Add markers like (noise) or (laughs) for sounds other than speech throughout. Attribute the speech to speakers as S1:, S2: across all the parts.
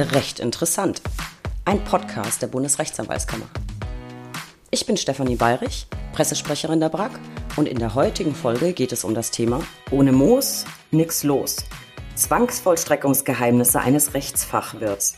S1: Recht interessant. Ein Podcast der Bundesrechtsanwaltskammer. Ich bin Stefanie Bayrich, Pressesprecherin der BRAG und in der heutigen Folge geht es um das Thema Ohne Moos nix los. Zwangsvollstreckungsgeheimnisse eines Rechtsfachwirts.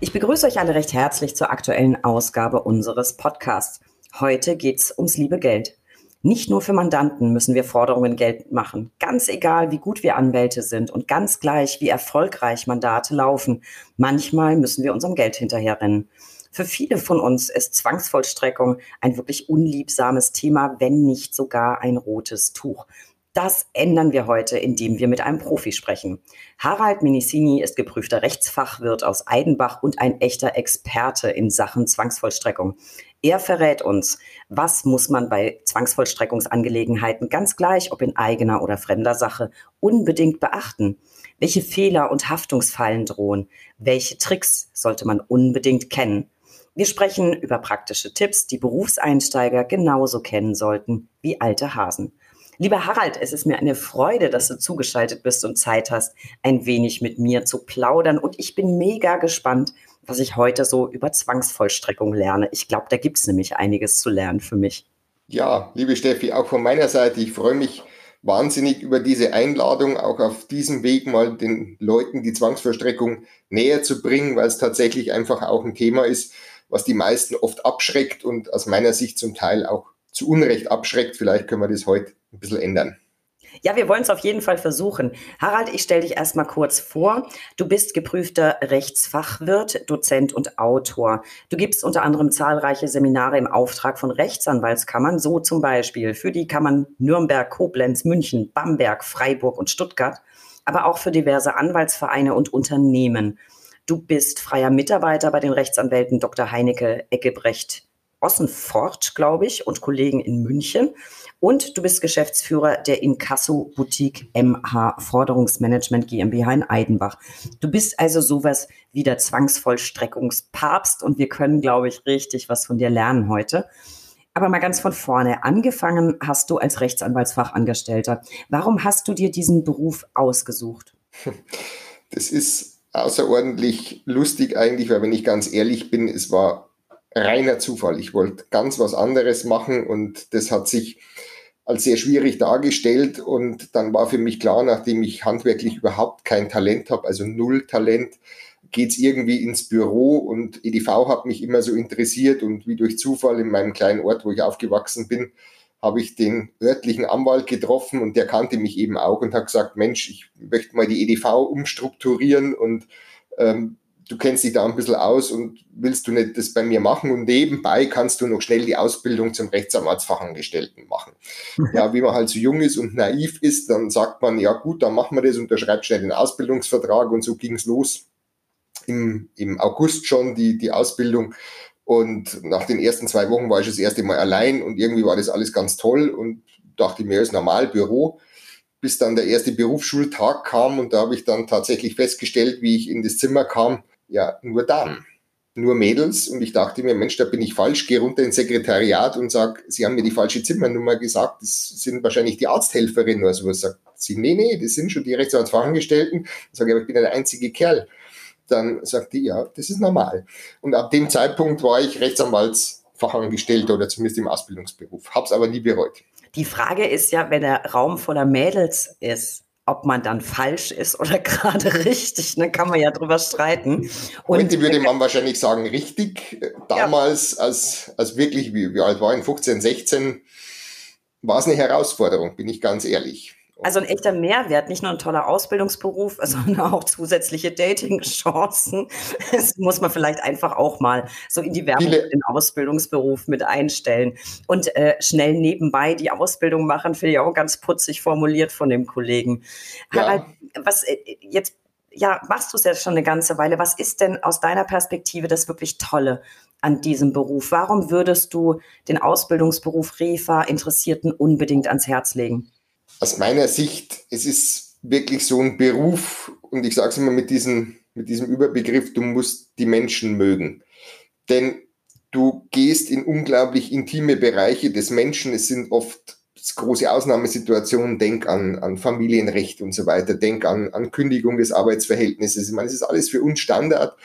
S1: Ich begrüße euch alle recht herzlich zur aktuellen Ausgabe unseres Podcasts. Heute geht's ums liebe Geld. Nicht nur für Mandanten müssen wir Forderungen geltend machen. Ganz egal, wie gut wir Anwälte sind und ganz gleich, wie erfolgreich Mandate laufen. Manchmal müssen wir unserem Geld hinterherrennen. Für viele von uns ist Zwangsvollstreckung ein wirklich unliebsames Thema, wenn nicht sogar ein rotes Tuch. Das ändern wir heute, indem wir mit einem Profi sprechen. Harald Minissini ist geprüfter Rechtsfachwirt aus Eidenbach und ein echter Experte in Sachen Zwangsvollstreckung. Er verrät uns, was muss man bei Zwangsvollstreckungsangelegenheiten ganz gleich, ob in eigener oder fremder Sache, unbedingt beachten. Welche Fehler und Haftungsfallen drohen? Welche Tricks sollte man unbedingt kennen? Wir sprechen über praktische Tipps, die Berufseinsteiger genauso kennen sollten wie alte Hasen. Lieber Harald, es ist mir eine Freude, dass du zugeschaltet bist und Zeit hast, ein wenig mit mir zu plaudern. Und ich bin mega gespannt, was ich heute so über Zwangsvollstreckung lerne. Ich glaube, da gibt es nämlich einiges zu lernen für mich.
S2: Ja, liebe Steffi, auch von meiner Seite, ich freue mich wahnsinnig über diese Einladung, auch auf diesem Weg mal den Leuten die Zwangsvollstreckung näher zu bringen, weil es tatsächlich einfach auch ein Thema ist, was die meisten oft abschreckt und aus meiner Sicht zum Teil auch zu Unrecht abschreckt. Vielleicht können wir das heute ein bisschen ändern.
S1: Ja, wir wollen es auf jeden Fall versuchen. Harald, ich stelle dich erstmal kurz vor. Du bist geprüfter Rechtsfachwirt, Dozent und Autor. Du gibst unter anderem zahlreiche Seminare im Auftrag von Rechtsanwaltskammern, so zum Beispiel für die Kammern Nürnberg, Koblenz, München, Bamberg, Freiburg und Stuttgart, aber auch für diverse Anwaltsvereine und Unternehmen. Du bist freier Mitarbeiter bei den Rechtsanwälten Dr. Heinecke Eckelbrecht Ossenfort, glaube ich, und Kollegen in München. Und du bist Geschäftsführer der Inkasso Boutique MH Forderungsmanagement GmbH in Eidenbach. Du bist also sowas wie der Zwangsvollstreckungspapst und wir können, glaube ich, richtig was von dir lernen heute. Aber mal ganz von vorne. Angefangen hast du als Rechtsanwaltsfachangestellter. Warum hast du dir diesen Beruf ausgesucht?
S2: Das ist außerordentlich lustig eigentlich, weil wenn ich ganz ehrlich bin, es war reiner Zufall. Ich wollte ganz was anderes machen und das hat sich als sehr schwierig dargestellt und dann war für mich klar, nachdem ich handwerklich überhaupt kein Talent habe, also null Talent, geht's irgendwie ins Büro und EDV hat mich immer so interessiert und wie durch Zufall in meinem kleinen Ort, wo ich aufgewachsen bin, habe ich den örtlichen Anwalt getroffen und der kannte mich eben auch und hat gesagt, Mensch, ich möchte mal die EDV umstrukturieren und ähm, du kennst dich da ein bisschen aus und willst du nicht das bei mir machen und nebenbei kannst du noch schnell die Ausbildung zum Rechtsanwaltsfachangestellten machen. Ja, wie man halt so jung ist und naiv ist, dann sagt man, ja gut, dann machen wir das, unterschreibt schnell den Ausbildungsvertrag und so ging es los. Im, Im August schon die, die Ausbildung und nach den ersten zwei Wochen war ich das erste Mal allein und irgendwie war das alles ganz toll und dachte mir, ist normal, Büro bis dann der erste Berufsschultag kam und da habe ich dann tatsächlich festgestellt, wie ich in das Zimmer kam, ja, nur Damen, nur Mädels. Und ich dachte mir, Mensch, da bin ich falsch, gehe runter ins Sekretariat und sage, Sie haben mir die falsche Zimmernummer gesagt, das sind wahrscheinlich die Arzthelferinnen oder sowas. Sagt sie, nee, nee, das sind schon die Rechtsanwaltsfachangestellten. Ich sage, aber ich bin der einzige Kerl. Dann sagt die, ja, das ist normal. Und ab dem Zeitpunkt war ich Rechtsanwaltsfachangestellter oder zumindest im Ausbildungsberuf. Hab's aber nie bereut.
S1: Die Frage ist ja, wenn der Raum voller Mädels ist, ob man dann falsch ist oder (laughs) gerade richtig, ne, kann man ja drüber streiten.
S2: Und Heute würde man wahrscheinlich sagen, richtig. Damals, ja. als, als wirklich, wie, wie alt war ich, 15, 16, war es eine Herausforderung, bin ich ganz ehrlich.
S1: Also ein echter Mehrwert, nicht nur ein toller Ausbildungsberuf, (laughs) sondern auch zusätzliche Dating-Chancen. (laughs) Das muss man vielleicht einfach auch mal so in die Werbung den Ausbildungsberuf mit einstellen. Und äh, schnell nebenbei die Ausbildung machen, finde ich auch ganz putzig formuliert von dem Kollegen. Ja. Harald, was äh, jetzt ja, machst du es ja schon eine ganze Weile. Was ist denn aus deiner Perspektive das wirklich Tolle an diesem Beruf? Warum würdest du den Ausbildungsberuf REFA Interessierten unbedingt ans Herz legen?
S2: Aus meiner Sicht, es ist wirklich so ein Beruf und ich sage es immer mit diesem, mit diesem Überbegriff, du musst die Menschen mögen. Denn du gehst in unglaublich intime Bereiche des Menschen. Es sind oft große Ausnahmesituation, denk an, an Familienrecht und so weiter, denk an, an Kündigung des Arbeitsverhältnisses. Ich meine, es ist alles für uns Standard.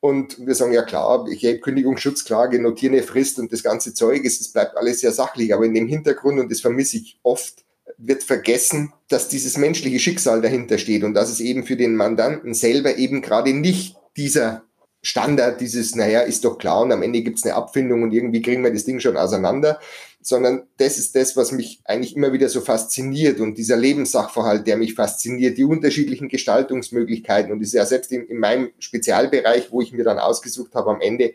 S2: Und wir sagen, ja klar, ich habe Kündigungsschutzklage, notiere eine Frist und das ganze Zeug, es bleibt alles sehr sachlich, aber in dem Hintergrund, und das vermisse ich oft, wird vergessen, dass dieses menschliche Schicksal dahinter steht und dass es eben für den Mandanten selber eben gerade nicht dieser Standard, dieses, naja, ist doch klar und am Ende gibt es eine Abfindung und irgendwie kriegen wir das Ding schon auseinander, sondern das ist das, was mich eigentlich immer wieder so fasziniert und dieser Lebenssachverhalt, der mich fasziniert, die unterschiedlichen Gestaltungsmöglichkeiten und ist ja selbst in, in meinem Spezialbereich, wo ich mir dann ausgesucht habe am Ende,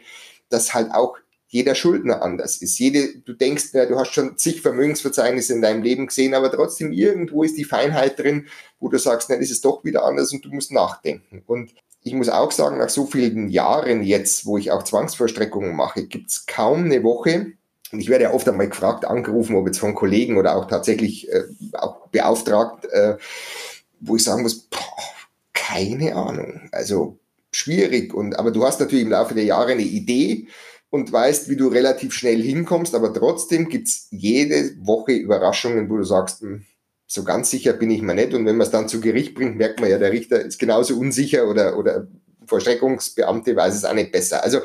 S2: dass halt auch jeder Schuldner anders ist. Jede, du denkst, ja, du hast schon zig Vermögensverzeichnisse in deinem Leben gesehen, aber trotzdem irgendwo ist die Feinheit drin, wo du sagst, nein, ist es doch wieder anders und du musst nachdenken. Und ich muss auch sagen, nach so vielen Jahren jetzt, wo ich auch Zwangsvollstreckungen mache, gibt es kaum eine Woche, und ich werde ja oft einmal gefragt, angerufen, ob jetzt von Kollegen oder auch tatsächlich äh, auch beauftragt, äh, wo ich sagen muss, boah, keine Ahnung. Also schwierig. Und, aber du hast natürlich im Laufe der Jahre eine Idee und weißt, wie du relativ schnell hinkommst, aber trotzdem gibt es jede Woche Überraschungen, wo du sagst, hm, so ganz sicher bin ich mir nicht. Und wenn man es dann zu Gericht bringt, merkt man ja, der Richter ist genauso unsicher oder, oder Vollstreckungsbeamte weiß es auch nicht besser. Also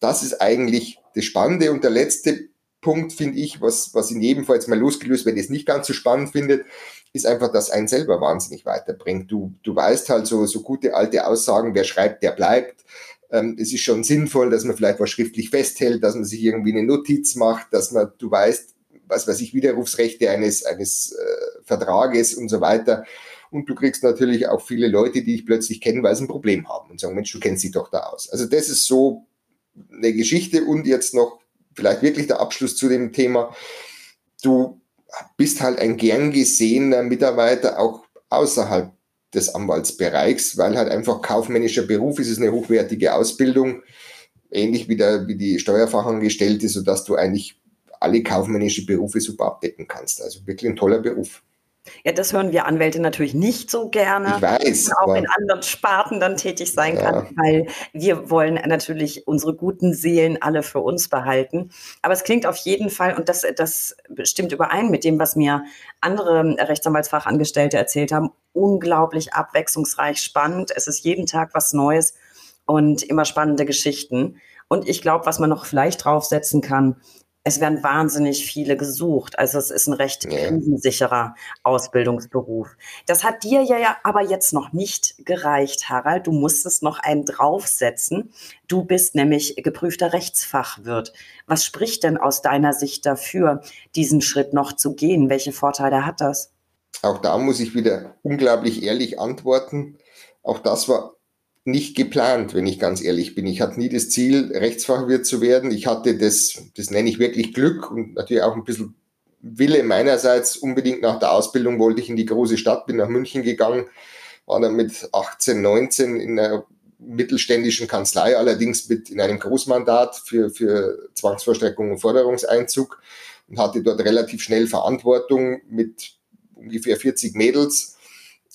S2: das ist eigentlich das Spannende. Und der letzte Punkt, finde ich, was, was in jedem Fall jetzt mal losgelöst, wenn ihr es nicht ganz so spannend findet, ist einfach, dass einen selber wahnsinnig weiterbringt. Du, du weißt halt so, so gute alte Aussagen, wer schreibt, der bleibt. Ähm, es ist schon sinnvoll, dass man vielleicht was schriftlich festhält, dass man sich irgendwie eine Notiz macht, dass man, du weißt, was weiß ich, Widerrufsrechte eines, eines äh, Vertrages und so weiter. Und du kriegst natürlich auch viele Leute, die dich plötzlich kennen, weil sie ein Problem haben und sagen, Mensch, du kennst dich doch da aus. Also das ist so eine Geschichte und jetzt noch vielleicht wirklich der Abschluss zu dem Thema. Du bist halt ein gern gesehener Mitarbeiter auch außerhalb des Anwaltsbereichs, weil halt einfach kaufmännischer Beruf ist, ist eine hochwertige Ausbildung, ähnlich wie, der, wie die Steuerfachangestellte, sodass du eigentlich alle kaufmännischen Berufe super abdecken kannst. Also wirklich ein toller Beruf.
S1: Ja, das hören wir Anwälte natürlich nicht so gerne.
S2: Ich weiß.
S1: Man auch in anderen Sparten dann tätig sein ja. kann, weil wir wollen natürlich unsere guten Seelen alle für uns behalten. Aber es klingt auf jeden Fall, und das, das stimmt überein mit dem, was mir andere Rechtsanwaltsfachangestellte erzählt haben, unglaublich abwechslungsreich, spannend. Es ist jeden Tag was Neues und immer spannende Geschichten. Und ich glaube, was man noch vielleicht draufsetzen kann, es werden wahnsinnig viele gesucht. Also es ist ein recht krisensicherer Ausbildungsberuf. Das hat dir ja aber jetzt noch nicht gereicht, Harald. Du musstest noch einen draufsetzen. Du bist nämlich geprüfter Rechtsfachwirt. Was spricht denn aus deiner Sicht dafür, diesen Schritt noch zu gehen? Welche Vorteile hat das?
S2: Auch da muss ich wieder unglaublich ehrlich antworten. Auch das war nicht geplant, wenn ich ganz ehrlich bin. Ich hatte nie das Ziel, Rechtsfachwirt zu werden. Ich hatte das, das nenne ich wirklich Glück und natürlich auch ein bisschen Wille meinerseits. Unbedingt nach der Ausbildung wollte ich in die große Stadt, bin nach München gegangen, war dann mit 18, 19 in einer mittelständischen Kanzlei, allerdings mit in einem Großmandat für, für Zwangsvollstreckung und Forderungseinzug und hatte dort relativ schnell Verantwortung mit ungefähr 40 Mädels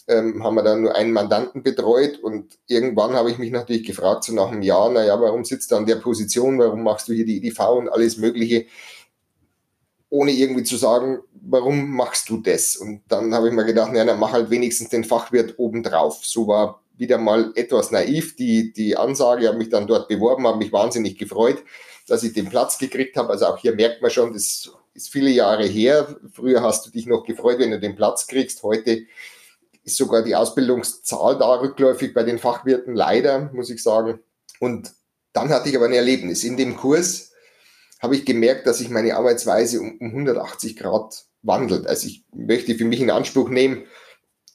S2: ähm, haben wir dann nur einen Mandanten betreut und irgendwann habe ich mich natürlich gefragt, so nach einem Jahr, naja, warum sitzt du an der Position, warum machst du hier die EDV und alles Mögliche, ohne irgendwie zu sagen, warum machst du das? Und dann habe ich mir gedacht, naja, dann mach halt wenigstens den Fachwirt obendrauf. So war wieder mal etwas naiv die, die Ansage, habe mich dann dort beworben, habe mich wahnsinnig gefreut, dass ich den Platz gekriegt habe. Also auch hier merkt man schon, das ist viele Jahre her. Früher hast du dich noch gefreut, wenn du den Platz kriegst. Heute ist sogar die Ausbildungszahl da rückläufig bei den Fachwirten, leider, muss ich sagen. Und dann hatte ich aber ein Erlebnis. In dem Kurs habe ich gemerkt, dass sich meine Arbeitsweise um, um 180 Grad wandelt. Also ich möchte für mich in Anspruch nehmen,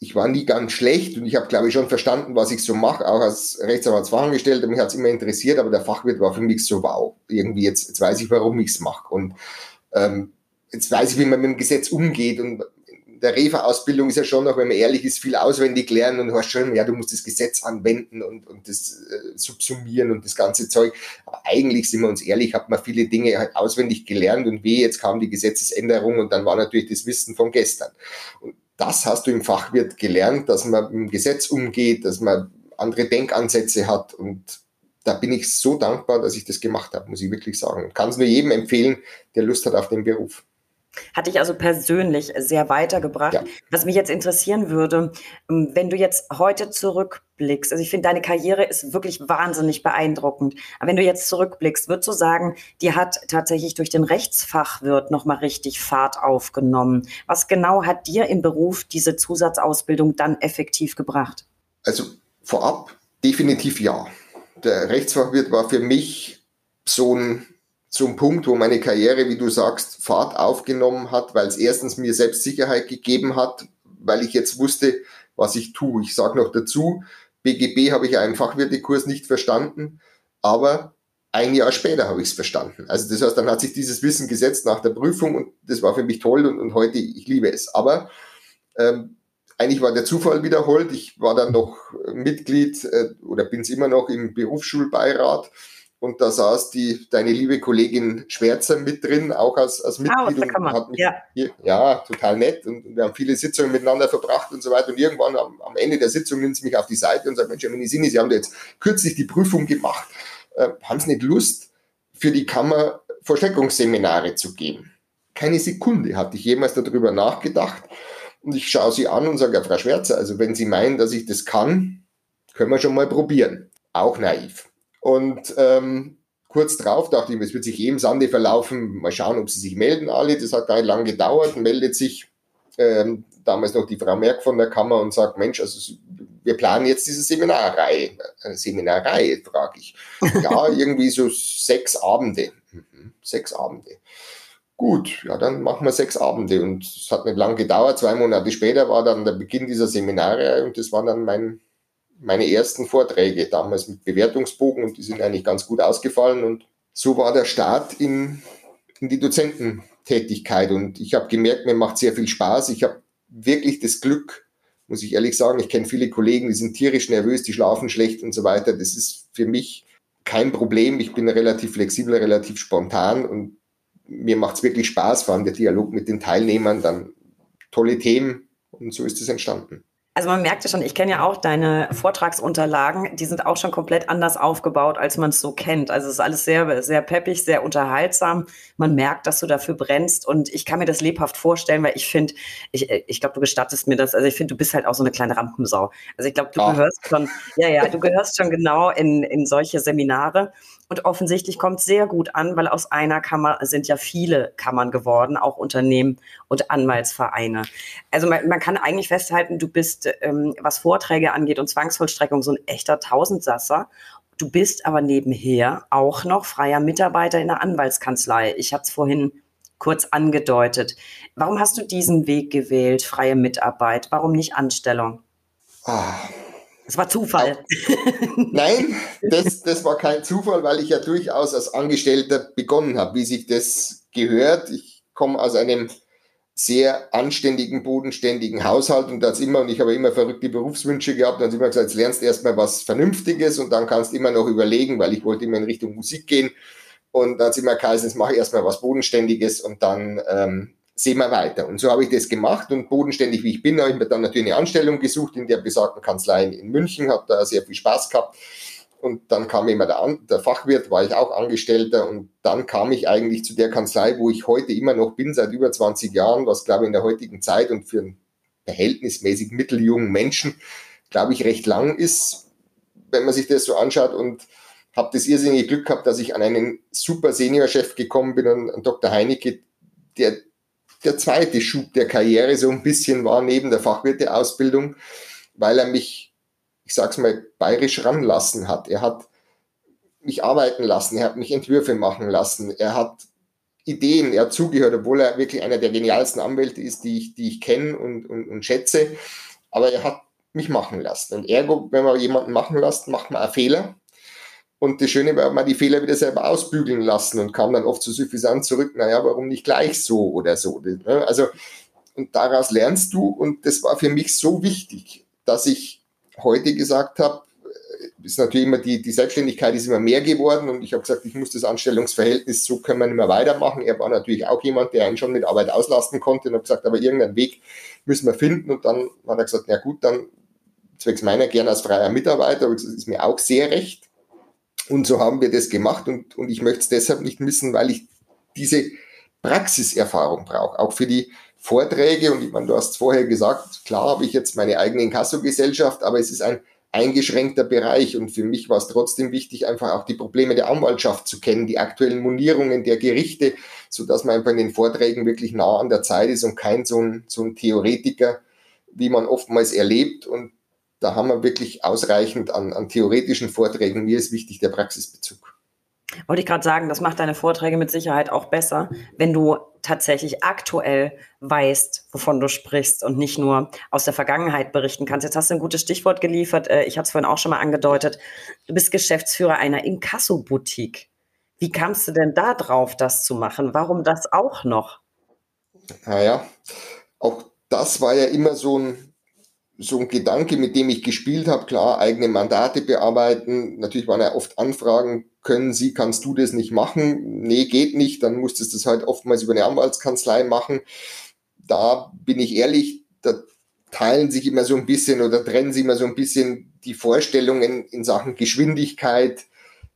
S2: ich war nie ganz schlecht und ich habe, glaube ich, schon verstanden, was ich so mache, auch als Rechtsanwaltsfachangestellter. Mich hat es immer interessiert, aber der Fachwirt war für mich so, wow, irgendwie jetzt, jetzt weiß ich, warum ich es mache. Und ähm, jetzt weiß ich, wie man mit dem Gesetz umgeht und der Refa-Ausbildung ist ja schon noch, wenn man ehrlich ist, viel auswendig lernen und du hast schon, ja, du musst das Gesetz anwenden und, und das äh, subsumieren und das ganze Zeug. Aber eigentlich, sind wir uns ehrlich, hat man viele Dinge halt auswendig gelernt und weh, jetzt kam die Gesetzesänderung und dann war natürlich das Wissen von gestern. Und das hast du im Fachwirt gelernt, dass man dem Gesetz umgeht, dass man andere Denkansätze hat und da bin ich so dankbar, dass ich das gemacht habe, muss ich wirklich sagen. Kann es nur jedem empfehlen, der Lust hat auf den Beruf.
S1: Hat dich also persönlich sehr weitergebracht. Ja. Was mich jetzt interessieren würde, ähm, wenn du jetzt heute zurückblickst, also ich finde, deine Karriere ist wirklich wahnsinnig beeindruckend. Aber wenn du jetzt zurückblickst, würdest du sagen, die hat tatsächlich durch den Rechtsfachwirt nochmal richtig Fahrt aufgenommen. Was genau hat dir im Beruf diese Zusatzausbildung dann effektiv gebracht?
S2: Also vorab definitiv ja. Der Rechtsfachwirt war für mich so ein zum Punkt, wo meine Karriere, wie du sagst, Fahrt aufgenommen hat, weil es erstens mir Selbstsicherheit gegeben hat, weil ich jetzt wusste, was ich tue. Ich sage noch dazu, BGB habe ich einen Fachwirtekurs nicht verstanden, aber ein Jahr später habe ich es verstanden. Also das heißt, dann hat sich dieses Wissen gesetzt nach der Prüfung und das war für mich toll und, und heute, ich liebe es. Aber ähm, eigentlich war der Zufall wiederholt. Ich war dann noch Mitglied äh, oder bin es immer noch im Berufsschulbeirat und da saß die, deine liebe Kollegin Schwärzer mit drin, auch als, als ah, Mitglied. Ah, und hat mich, ja. ja, total nett. Und, wir haben viele Sitzungen miteinander verbracht und so weiter. Und irgendwann am, am Ende der Sitzung nimmt sie mich auf die Seite und sagt, Mensch, Minisini, Sie haben da jetzt kürzlich die Prüfung gemacht. Äh, haben Sie nicht Lust, für die Kammer Vollstreckungsseminare zu geben? Keine Sekunde hatte ich jemals darüber nachgedacht. Und ich schaue sie an und sage, ja, Frau Schwärzer, also wenn Sie meinen, dass ich das kann, können wir schon mal probieren. Auch naiv. Und ähm, kurz drauf dachte ich mir, es wird sich im Sande verlaufen. Mal schauen, ob sie sich melden alle. Das hat gar nicht lange gedauert. Meldet sich ähm, damals noch die Frau Merck von der Kammer und sagt, Mensch, also wir planen jetzt diese Seminarreihe. Seminarreihe, frage ich. (laughs) Ja, irgendwie so sechs Abende. Mhm, sechs Abende. Gut, ja, dann machen wir sechs Abende. Und es hat nicht lange gedauert. Zwei Monate später war dann der Beginn dieser Seminarreihe und das war dann mein meine ersten Vorträge damals mit Bewertungsbogen und die sind eigentlich ganz gut ausgefallen und so war der Start in, in die Dozententätigkeit und ich habe gemerkt, mir macht sehr viel Spaß. Ich habe wirklich das Glück, muss ich ehrlich sagen, ich kenne viele Kollegen, die sind tierisch nervös, die schlafen schlecht und so weiter. Das ist für mich kein Problem. Ich bin relativ flexibel, relativ spontan und mir macht es wirklich Spaß, vor allem der Dialog mit den Teilnehmern, dann tolle Themen und so ist es entstanden.
S1: Also man merkt ja schon, ich kenne ja auch deine Vortragsunterlagen, die sind auch schon komplett anders aufgebaut, als man es so kennt. Also es ist alles sehr, sehr peppig, sehr unterhaltsam. Man merkt, dass du dafür brennst und ich kann mir das lebhaft vorstellen, weil ich finde, ich, ich glaube, du gestattest mir das. Also ich finde, du bist halt auch so eine kleine Rampensau. Also ich glaube, du Ach. gehörst schon, ja, ja, du gehörst schon genau in, in solche Seminare. Und offensichtlich kommt es sehr gut an, weil aus einer Kammer sind ja viele Kammern geworden, auch Unternehmen und Anwaltsvereine. Also man, man kann eigentlich festhalten, du bist, ähm, was Vorträge angeht und Zwangsvollstreckung, so ein echter Tausendsasser. Du bist aber nebenher auch noch freier Mitarbeiter in der Anwaltskanzlei. Ich habe es vorhin kurz angedeutet. Warum hast du diesen Weg gewählt, freie Mitarbeit? Warum nicht Anstellung? Ah, das war Zufall. (laughs)
S2: Nein, das, das war kein Zufall, weil ich ja durchaus als Angestellter begonnen habe, wie sich das gehört. Ich komme aus einem sehr anständigen, bodenständigen Haushalt und das immer, und ich habe immer verrückte Berufswünsche gehabt, und immer gesagt, jetzt lernst erstmal was Vernünftiges und dann kannst du immer noch überlegen, weil ich wollte immer in Richtung Musik gehen. Und dann es immer geheißen, jetzt mache ich erstmal was Bodenständiges und dann ähm, sehen wir weiter. Und so habe ich das gemacht und bodenständig wie ich bin, habe ich mir dann natürlich eine Anstellung gesucht in der besagten Kanzlei in München, habe da sehr viel Spaß gehabt. Und dann kam immer der, der Fachwirt, war ich auch Angestellter und dann kam ich eigentlich zu der Kanzlei, wo ich heute immer noch bin, seit über 20 Jahren, was glaube ich in der heutigen Zeit und für einen verhältnismäßig mitteljungen Menschen, glaube ich, recht lang ist, wenn man sich das so anschaut und habe das irrsinnige Glück gehabt, dass ich an einen super Seniorchef gekommen bin, an Dr. Heinecke, der der zweite Schub der Karriere so ein bisschen war neben der Fachwirteausbildung, weil er mich, ich sag's mal, bayerisch ranlassen hat. Er hat mich arbeiten lassen, er hat mich Entwürfe machen lassen, er hat Ideen, er hat zugehört, obwohl er wirklich einer der genialsten Anwälte ist, die ich, die ich kenne und, und, und schätze. Aber er hat mich machen lassen. Und ergo, wenn man jemanden machen lässt, macht man einen Fehler. Und das Schöne war, man die Fehler wieder selber ausbügeln lassen und kam dann oft so suffisant zurück, naja, warum nicht gleich so oder so. Ne? Also, und daraus lernst du und das war für mich so wichtig, dass ich heute gesagt habe, äh, ist natürlich immer die, die Selbstständigkeit ist immer mehr geworden und ich habe gesagt, ich muss das Anstellungsverhältnis, so können wir nicht mehr weitermachen. Er war natürlich auch jemand, der einen schon mit Arbeit auslasten konnte und habe gesagt, aber irgendeinen Weg müssen wir finden und dann hat er gesagt, na gut, dann zwecks meiner gern als freier Mitarbeiter, das ist mir auch sehr recht und so haben wir das gemacht und, und ich möchte es deshalb nicht missen, weil ich diese Praxiserfahrung brauche, auch für die Vorträge. Und ich meine, du hast vorher gesagt, klar habe ich jetzt meine eigene Inkasso-Gesellschaft, aber es ist ein eingeschränkter Bereich. Und für mich war es trotzdem wichtig, einfach auch die Probleme der Anwaltschaft zu kennen, die aktuellen Monierungen der Gerichte, so dass man einfach in den Vorträgen wirklich nah an der Zeit ist und kein so ein, so ein Theoretiker, wie man oftmals erlebt. Und da haben wir wirklich ausreichend an, an theoretischen Vorträgen. Mir ist wichtig der Praxisbezug.
S1: Wollte ich gerade sagen, das macht deine Vorträge mit Sicherheit auch besser, wenn du tatsächlich aktuell weißt, wovon du sprichst und nicht nur aus der Vergangenheit berichten kannst. Jetzt hast du ein gutes Stichwort geliefert. Äh, ich hatte es vorhin auch schon mal angedeutet. Du bist Geschäftsführer einer Inkasso-Boutique. Wie kamst du denn da drauf, das zu machen? Warum das auch noch?
S2: Naja, auch das war ja immer so ein so ein Gedanke, mit dem ich gespielt habe, klar, eigene Mandate bearbeiten. Natürlich waren ja oft Anfragen, können Sie, kannst du das nicht machen? Nee, geht nicht. Dann musstest du das halt oftmals über eine Anwaltskanzlei machen. Da bin ich ehrlich, da teilen sich immer so ein bisschen oder trennen sich immer so ein bisschen die Vorstellungen in Sachen Geschwindigkeit,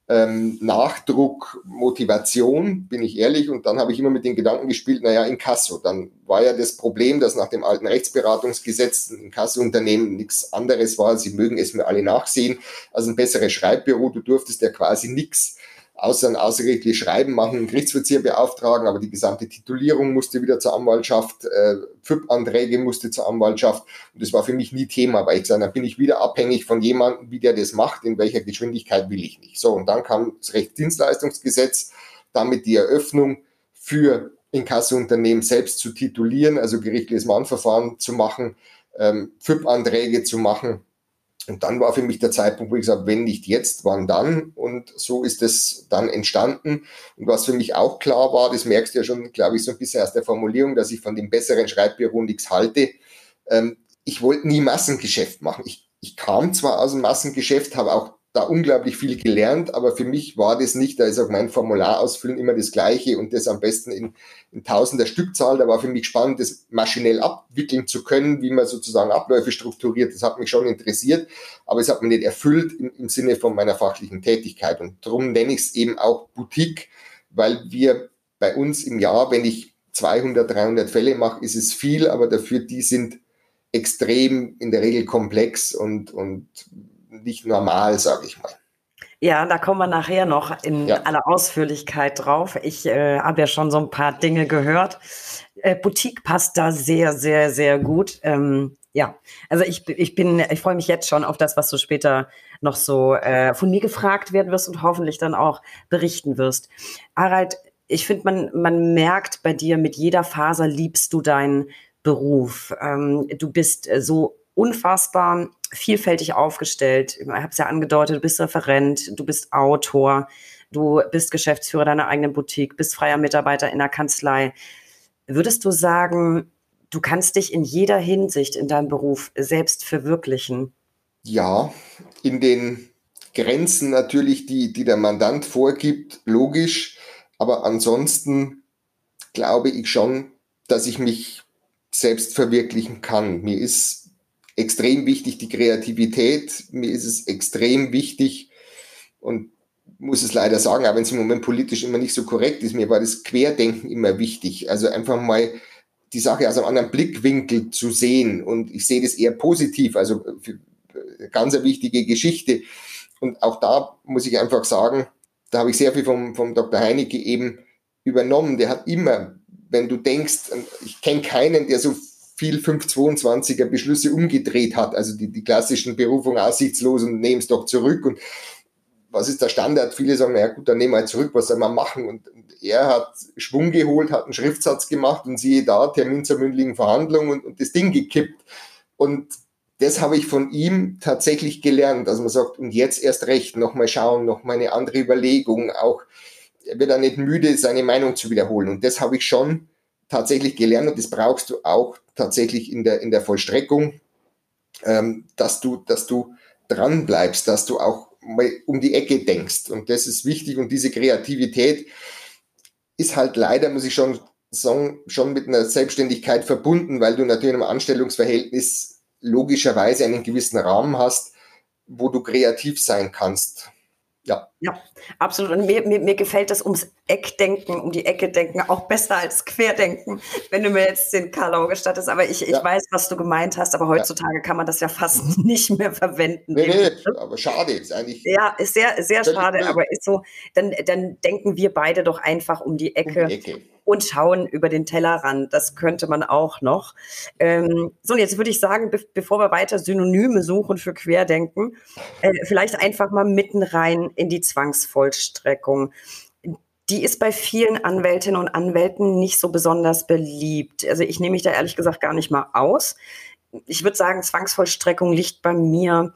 S2: ähm, Nachdruck, Motivation, bin ich ehrlich. Und dann habe ich immer mit den Gedanken gespielt, naja, Inkasso. Dann war ja das Problem, dass nach dem alten Rechtsberatungsgesetz ein Inkasso-Unternehmen nichts anderes war. Sie mögen es mir alle nachsehen. Also ein besseres Schreibbüro. Du durftest ja quasi nichts außer ein außergerichtliches Schreiben machen, einen Gerichtsvollzieher beauftragen, aber die gesamte Titulierung musste wieder zur Anwaltschaft, äh, FIP-Anträge musste zur Anwaltschaft und das war für mich nie Thema, weil ich gesagt habe, bin ich wieder abhängig von jemandem, wie der das macht, in welcher Geschwindigkeit will ich nicht. So, und dann kam das Rechtsdienstleistungsgesetz, damit die Eröffnung für Inkassounternehmen selbst zu titulieren, also gerichtliches Mahnverfahren zu machen, ähm, FIP-Anträge zu machen und dann war für mich der Zeitpunkt, wo ich gesagt wenn nicht jetzt, wann dann? Und so ist es dann entstanden. Und was für mich auch klar war, das merkst du ja schon, glaube ich, so ein bisschen aus der Formulierung, dass ich von dem besseren Schreibbüro nichts halte. Ähm, ich wollte nie Massengeschäft machen. Ich, ich kam zwar aus dem Massengeschäft, habe auch da unglaublich viel gelernt, aber für mich war das nicht, da ist auch mein Formular ausfüllen immer das Gleiche und das am besten in, in tausender Stückzahl. Da war für mich spannend, das maschinell abwickeln zu können, wie man sozusagen Abläufe strukturiert. Das hat mich schon interessiert, aber es hat mich nicht erfüllt im, im Sinne von meiner fachlichen Tätigkeit. Und darum nenne ich es eben auch Boutique, weil wir bei uns im Jahr, wenn ich 200, 300 Fälle mache, ist es viel, aber dafür die sind extrem in der Regel komplex und, und nicht normal, sage ich mal.
S1: Ja, da kommen wir nachher noch in ja. aller Ausführlichkeit drauf. Ich äh, habe ja schon so ein paar Dinge gehört. Äh, Boutique passt da sehr, sehr, sehr gut. Ähm, ja, also ich, ich bin, ich freue mich jetzt schon auf das, was du später noch so äh, von mir gefragt werden wirst und hoffentlich dann auch berichten wirst. Harald, ich finde, man, man merkt bei dir, mit jeder Faser liebst du deinen Beruf. Ähm, du bist so unfassbar vielfältig aufgestellt. Ich habe es ja angedeutet, du bist Referent, du bist Autor, du bist Geschäftsführer deiner eigenen Boutique, bist freier Mitarbeiter in der Kanzlei. Würdest du sagen, du kannst dich in jeder Hinsicht in deinem Beruf selbst verwirklichen?
S2: Ja, in den Grenzen natürlich, die, die der Mandant vorgibt, logisch. Aber ansonsten glaube ich schon, dass ich mich selbst verwirklichen kann. Mir ist extrem wichtig die Kreativität. Mir ist es extrem wichtig und muss es leider sagen, auch wenn es im Moment politisch immer nicht so korrekt ist, mir war das Querdenken immer wichtig. Also einfach mal die Sache aus einem anderen Blickwinkel zu sehen. Und ich sehe das eher positiv, also ganz eine wichtige Geschichte. Und auch da muss ich einfach sagen, da habe ich sehr viel vom, vom Dr. Heinecke eben übernommen. Der hat immer, wenn du denkst, ich kenne keinen, der so viel 522er Beschlüsse umgedreht hat, also die, die klassischen Berufung aussichtslos und nehmen es doch zurück und was ist der Standard? Viele sagen, na gut, dann nehmen wir halt zurück, was soll man machen? Und, und, er hat Schwung geholt, hat einen Schriftsatz gemacht und siehe da, Termin zur mündlichen Verhandlung und, und das Ding gekippt. Und das habe ich von ihm tatsächlich gelernt, dass man sagt, und jetzt erst recht, nochmal schauen, nochmal eine andere Überlegung, auch, er wird dann nicht müde, seine Meinung zu wiederholen. Und das habe ich schon tatsächlich gelernt und das brauchst du auch tatsächlich in der, in der Vollstreckung, ähm, dass du, dass du dran bleibst, dass du auch mal um die Ecke denkst. Und das ist wichtig und diese Kreativität ist halt leider, muss ich schon sagen, schon mit einer Selbstständigkeit verbunden, weil du natürlich im Anstellungsverhältnis logischerweise einen gewissen Rahmen hast, wo du kreativ sein kannst.
S1: Ja. Ja, absolut. Und mir, mir, mir gefällt das ums Eckdenken, um die Ecke denken auch besser als Querdenken, wenn du mir jetzt den Karlau gestattest. Aber ich, ich ja. weiß, was du gemeint hast, aber heutzutage ja. kann man das ja fast (laughs) nicht mehr verwenden.
S2: Nee, nee, aber schade ist eigentlich.
S1: Ja, ist sehr, sehr schade, blöd. aber ist so, dann, dann denken wir beide doch einfach um die Ecke. Um die Ecke und schauen über den Tellerrand. Das könnte man auch noch. Ähm, so, jetzt würde ich sagen, be bevor wir weiter Synonyme suchen für Querdenken, äh, vielleicht einfach mal mitten rein in die Zwangsvollstreckung. Die ist bei vielen Anwältinnen und Anwälten nicht so besonders beliebt. Also ich nehme mich da ehrlich gesagt gar nicht mal aus. Ich würde sagen, Zwangsvollstreckung liegt bei mir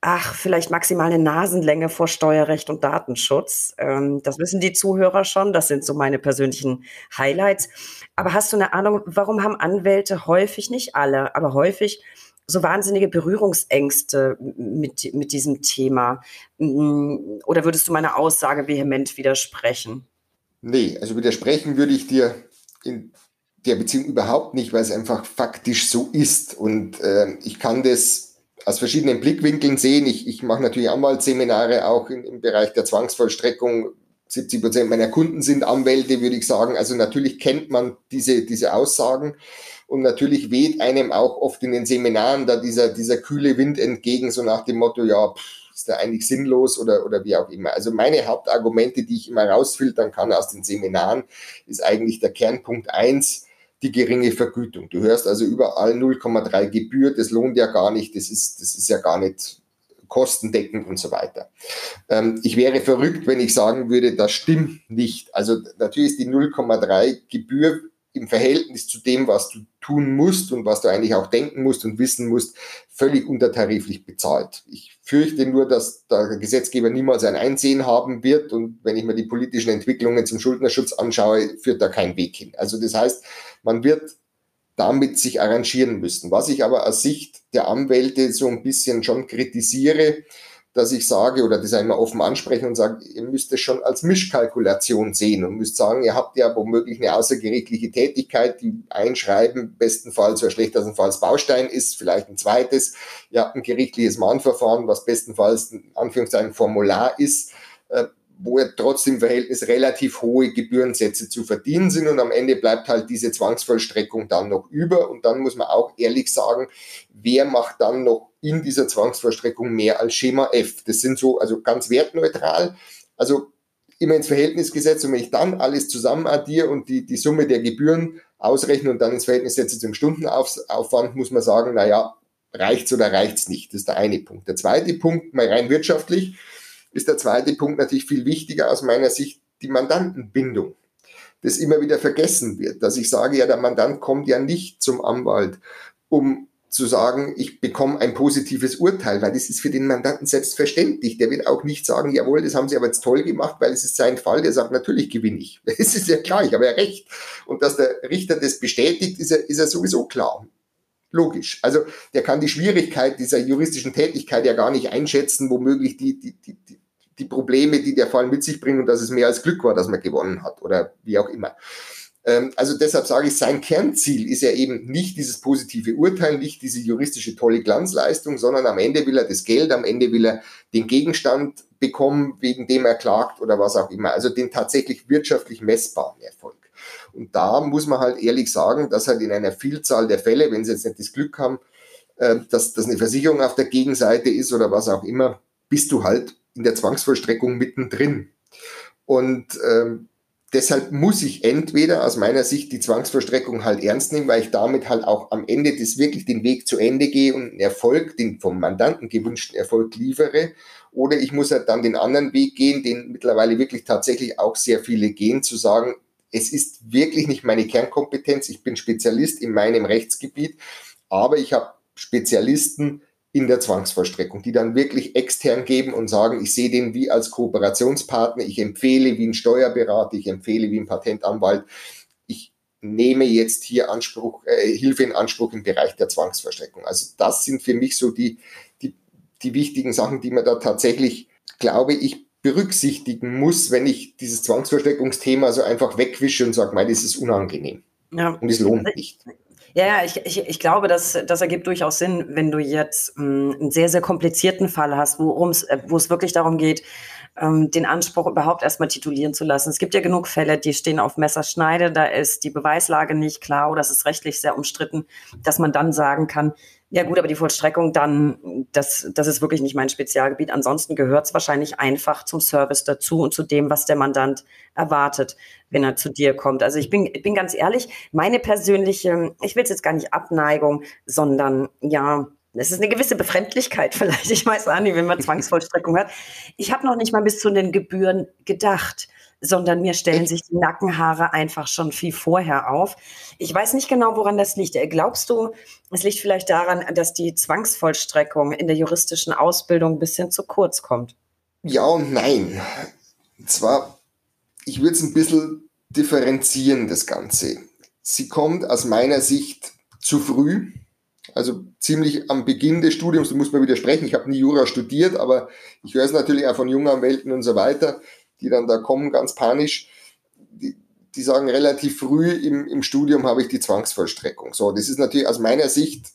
S1: ach, vielleicht maximal eine Nasenlänge vor Steuerrecht und Datenschutz. Ähm, das wissen die Zuhörer schon. Das sind so meine persönlichen Highlights. Aber hast du eine Ahnung, warum haben Anwälte häufig, nicht alle, aber häufig so wahnsinnige Berührungsängste mit, mit diesem Thema? Mm, oder würdest du meiner Aussage vehement widersprechen?
S2: Nee, also widersprechen würde ich dir in der Beziehung überhaupt nicht, weil es einfach faktisch so ist. Und äh, ich kann das aus verschiedenen Blickwinkeln sehen. Ich, ich mache natürlich Anwaltsseminare auch im, im Bereich der Zwangsvollstreckung. 70 Prozent meiner Kunden sind Anwälte, würde ich sagen. Also natürlich kennt man diese, diese Aussagen. Und natürlich weht einem auch oft in den Seminaren da dieser, dieser kühle Wind entgegen, so nach dem Motto, ja, pff, ist der eigentlich sinnlos oder, oder wie auch immer. Also meine Hauptargumente, die ich immer rausfiltern kann aus den Seminaren, ist eigentlich der Kernpunkt eins die geringe Vergütung. Du hörst also überall 0,3 Gebühr, das lohnt ja gar nicht, das ist, das ist ja gar nicht kostendeckend und so weiter. Ähm, ich wäre verrückt, wenn ich sagen würde, das stimmt nicht. Also natürlich ist die 0,3 Gebühr im Verhältnis zu dem, was du tun musst und was du eigentlich auch denken musst und wissen musst, völlig untertariflich bezahlt. Ich fürchte nur, dass der Gesetzgeber niemals ein Einsehen haben wird und wenn ich mir die politischen Entwicklungen zum Schuldnerschutz anschaue, führt da kein Weg hin. Also das heißt, man wird damit sich arrangieren müssen. Was ich aber aus Sicht der Anwälte so ein bisschen schon kritisiere, dass ich sage oder das einmal offen anspreche und sage, ihr müsst es schon als Mischkalkulation sehen und müsst sagen, ihr habt ja womöglich eine außergerichtliche Tätigkeit, die einschreiben, bestenfalls oder schlechtestenfalls Baustein ist, vielleicht ein zweites. Ihr habt ein gerichtliches Mahnverfahren, was bestenfalls ein Anführungszeichen Formular ist. Äh, wo ja trotzdem im Verhältnis relativ hohe Gebührensätze zu verdienen sind und am Ende bleibt halt diese Zwangsvollstreckung dann noch über und dann muss man auch ehrlich sagen, wer macht dann noch in dieser Zwangsvollstreckung mehr als Schema F? Das sind so, also ganz wertneutral, also immer ins Verhältnis gesetzt und wenn ich dann alles zusammen addiere und die, die Summe der Gebühren ausrechne und dann ins Verhältnis setze zum Stundenaufwand, muss man sagen, naja, reicht's oder reicht's nicht? Das ist der eine Punkt. Der zweite Punkt, mal rein wirtschaftlich, ist der zweite Punkt natürlich viel wichtiger aus meiner Sicht, die Mandantenbindung. Das immer wieder vergessen wird, dass ich sage, ja, der Mandant kommt ja nicht zum Anwalt, um zu sagen, ich bekomme ein positives Urteil, weil das ist für den Mandanten selbstverständlich. Der wird auch nicht sagen, jawohl, das haben Sie aber jetzt toll gemacht, weil es ist sein Fall. Der sagt, natürlich gewinne ich. (laughs) Das ist ja klar, ich habe ja recht. Und dass der Richter das bestätigt, ist ja, ist ja sowieso klar. Logisch. Also der kann die Schwierigkeit dieser juristischen Tätigkeit ja gar nicht einschätzen, womöglich die, die, die, die Probleme, die der Fall mit sich bringt und dass es mehr als Glück war, dass man gewonnen hat oder wie auch immer. Ähm, also deshalb sage ich, sein Kernziel ist ja eben nicht dieses positive Urteil, nicht diese juristische tolle Glanzleistung, sondern am Ende will er das Geld, am Ende will er den Gegenstand bekommen, wegen dem er klagt oder was auch immer. Also den tatsächlich wirtschaftlich messbaren Erfolg. Und da muss man halt ehrlich sagen, dass halt in einer Vielzahl der Fälle, wenn sie jetzt nicht das Glück haben, äh, dass, dass eine Versicherung auf der Gegenseite ist oder was auch immer, bist du halt in der Zwangsvollstreckung mittendrin. Und ähm, deshalb muss ich entweder aus meiner Sicht die Zwangsvollstreckung halt ernst nehmen, weil ich damit halt auch am Ende des wirklich den Weg zu Ende gehe und einen Erfolg, den vom Mandanten gewünschten Erfolg liefere. Oder ich muss halt dann den anderen Weg gehen, den mittlerweile wirklich tatsächlich auch sehr viele gehen, zu sagen, es ist wirklich nicht meine Kernkompetenz. Ich bin Spezialist in meinem Rechtsgebiet, aber ich habe Spezialisten in der Zwangsvollstreckung, die dann wirklich extern geben und sagen, ich sehe den wie als Kooperationspartner, ich empfehle wie ein Steuerberater, ich empfehle wie ein Patentanwalt, ich nehme jetzt hier Anspruch, äh, Hilfe in Anspruch im Bereich der Zwangsvollstreckung. Also das sind für mich so die, die, die wichtigen Sachen, die man da tatsächlich, glaube ich, berücksichtigen muss, wenn ich dieses Zwangsversteckungsthema so einfach wegwische und sage, mein, das ist unangenehm. Ja. Und es lohnt nicht.
S1: Ja, ich, ich, ich glaube, dass das ergibt durchaus Sinn, wenn du jetzt mh, einen sehr, sehr komplizierten Fall hast, wo äh, wo es wirklich darum geht, ähm, den Anspruch überhaupt erstmal titulieren zu lassen. Es gibt ja genug Fälle, die stehen auf Messerschneide, da ist die Beweislage nicht klar oder es ist rechtlich sehr umstritten, dass man dann sagen kann, ja gut, aber die Vollstreckung dann, das, das ist wirklich nicht mein Spezialgebiet. Ansonsten gehört es wahrscheinlich einfach zum Service dazu und zu dem, was der Mandant erwartet, wenn er zu dir kommt. Also ich bin, ich bin ganz ehrlich, meine persönliche, ich will es jetzt gar nicht Abneigung, sondern ja, es ist eine gewisse Befremdlichkeit (laughs) vielleicht. Ich weiß auch nicht, wenn man Zwangsvollstreckung hat. Ich habe noch nicht mal bis zu den Gebühren gedacht, sondern mir stellen sich die Nackenhaare einfach schon viel vorher auf. Ich weiß nicht genau, woran das liegt. Äh, glaubst du, es liegt vielleicht daran, dass die Zwangsvollstreckung in der juristischen Ausbildung ein bisschen zu kurz kommt?
S2: Ja und nein. Und zwar, ich würde es ein bisschen differenzieren, das Ganze. Sie kommt aus meiner Sicht zu früh also ziemlich am Beginn des Studiums, du musst mir widersprechen, ich habe nie Jura studiert, aber ich höre es natürlich auch von jungen Anwälten und so weiter, die dann da kommen, ganz panisch. Die, die sagen relativ früh im, im Studium habe ich die Zwangsvollstreckung. So, das ist natürlich aus meiner Sicht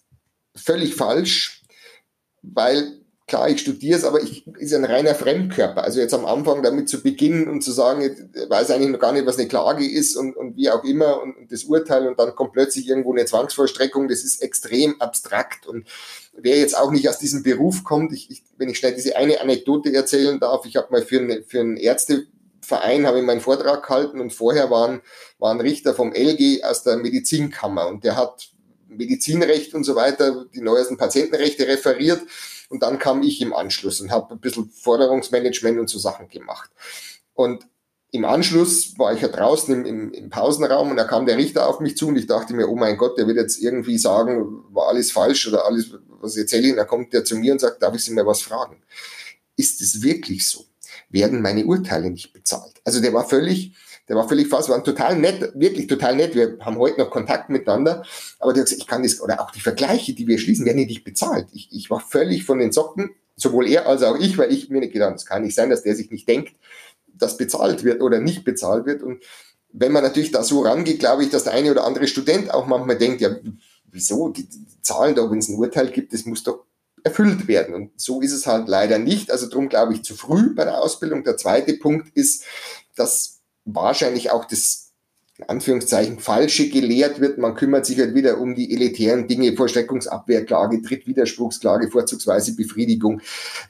S2: völlig falsch, weil klar, ich studiere es, aber ich ist ein reiner Fremdkörper. Also jetzt am Anfang damit zu beginnen und zu sagen, ich weiß eigentlich noch gar nicht, was eine Klage ist und, und wie auch immer und, und das Urteil und dann kommt plötzlich irgendwo eine Zwangsvollstreckung, das ist extrem abstrakt und wer jetzt auch nicht aus diesem Beruf kommt, ich, ich, wenn ich schnell diese eine Anekdote erzählen darf, ich habe mal für, eine, für einen Ärzteverein habe ich meinen Vortrag gehalten und vorher waren, waren Richter vom LG aus der Medizinkammer und der hat Medizinrecht und so weiter, die neuesten Patientenrechte referiert und dann kam ich im Anschluss und habe ein bisschen Forderungsmanagement und so Sachen gemacht. Und im Anschluss war ich ja draußen im, im, im, Pausenraum und da kam der Richter auf mich zu und ich dachte mir, oh mein Gott, der wird jetzt irgendwie sagen, war alles falsch oder alles, was ich erzähle. Und dann kommt der zu mir und sagt, darf ich Sie mal was fragen? Ist es wirklich so? Werden meine Urteile nicht bezahlt? Also der war völlig, der war völlig fast, war total nett, wirklich total nett. Wir haben heute noch Kontakt miteinander. Aber der hat gesagt, ich kann das, oder auch die Vergleiche, die wir schließen, werden nicht bezahlt. Ich, ich war völlig von den Socken, sowohl er als auch ich, weil ich mir nicht gedacht, es kann nicht sein, dass der sich nicht denkt, dass bezahlt wird oder nicht bezahlt wird. Und wenn man natürlich da so rangeht, glaube ich, dass der eine oder andere Student auch manchmal denkt, ja, wieso, die, die Zahlen da, wenn es ein Urteil gibt, das muss doch erfüllt werden. Und so ist es halt leider nicht. Also darum glaube ich zu früh bei der Ausbildung. Der zweite Punkt ist, dass wahrscheinlich auch das in Anführungszeichen falsche gelehrt wird. Man kümmert sich halt wieder um die elitären Dinge, Vollstreckungsabwehrklage, Drittwiderspruchsklage, vorzugsweise Befriedigung.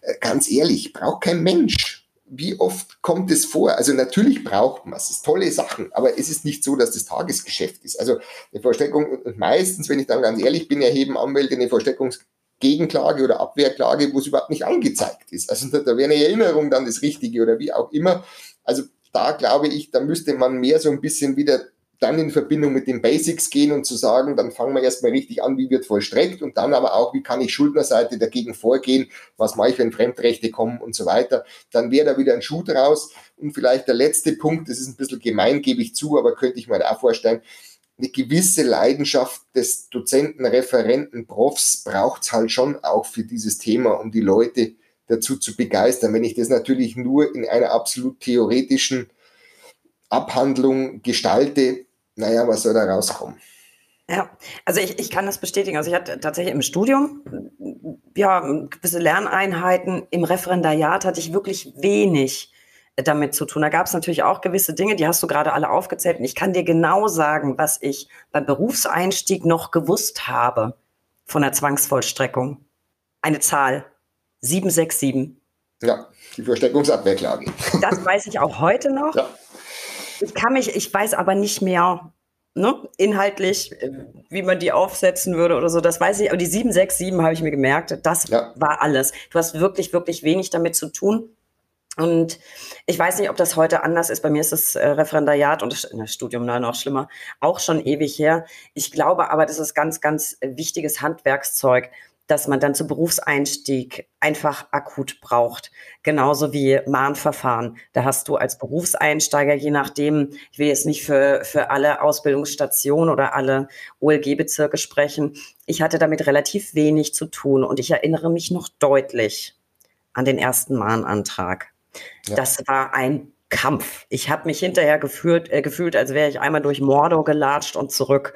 S2: Äh, ganz ehrlich, braucht kein Mensch. Wie oft kommt es vor? Also natürlich braucht man es, es tolle Sachen, aber es ist nicht so, dass das Tagesgeschäft ist. Also eine Vollstreckung, meistens, wenn ich dann ganz ehrlich bin, erheben Anwälte eine Vollstreckungsgegenklage oder Abwehrklage, wo es überhaupt nicht angezeigt ist. Also da wäre eine Erinnerung dann das Richtige oder wie auch immer. Also da glaube ich, da müsste man mehr so ein bisschen wieder dann in Verbindung mit den Basics gehen und zu sagen, dann fangen wir erstmal richtig an, wie wird vollstreckt und dann aber auch, wie kann ich Schuldnerseite dagegen vorgehen, was mache ich, wenn Fremdrechte kommen und so weiter. Dann wäre da wieder ein Schuh draus. Und vielleicht der letzte Punkt, das ist ein bisschen gemein, gebe ich zu, aber könnte ich mir da vorstellen, eine gewisse Leidenschaft des Dozenten, Referenten, Profs braucht es halt schon auch für dieses Thema, um die Leute dazu zu begeistern. Wenn ich das natürlich nur in einer absolut theoretischen Abhandlung gestalte, naja, was soll da rauskommen?
S1: Ja, also ich, ich kann das bestätigen. Also ich hatte tatsächlich im Studium ja gewisse Lerneinheiten. Im Referendariat hatte ich wirklich wenig damit zu tun. Da gab es natürlich auch gewisse Dinge, die hast du gerade alle aufgezählt. Und ich kann dir genau sagen, was ich beim Berufseinstieg noch gewusst habe von der Zwangsvollstreckung. Eine Zahl. 767.
S2: Ja, die Versteckungsabwehrklage.
S1: Das weiß ich auch heute noch. Ja. Ich kann mich, ich weiß aber nicht mehr ne, inhaltlich, wie man die aufsetzen würde oder so. Das weiß ich. Aber die 767 habe ich mir gemerkt. Das ja. war alles. Du hast wirklich, wirklich wenig damit zu tun. Und ich weiß nicht, ob das heute anders ist. Bei mir ist das äh, Referendariat und das Studium noch schlimmer, auch schon ewig her. Ich glaube aber, das ist ganz, ganz wichtiges Handwerkszeug dass man dann zu Berufseinstieg einfach akut braucht. Genauso wie Mahnverfahren. Da hast du als Berufseinsteiger, je nachdem, ich will jetzt nicht für, für alle Ausbildungsstationen oder alle OLG-Bezirke sprechen, ich hatte damit relativ wenig zu tun und ich erinnere mich noch deutlich an den ersten Mahnantrag. Ja. Das war ein Kampf. Ich habe mich hinterher gefühlt, äh, gefühlt, als wäre ich einmal durch Mordor gelatscht und zurück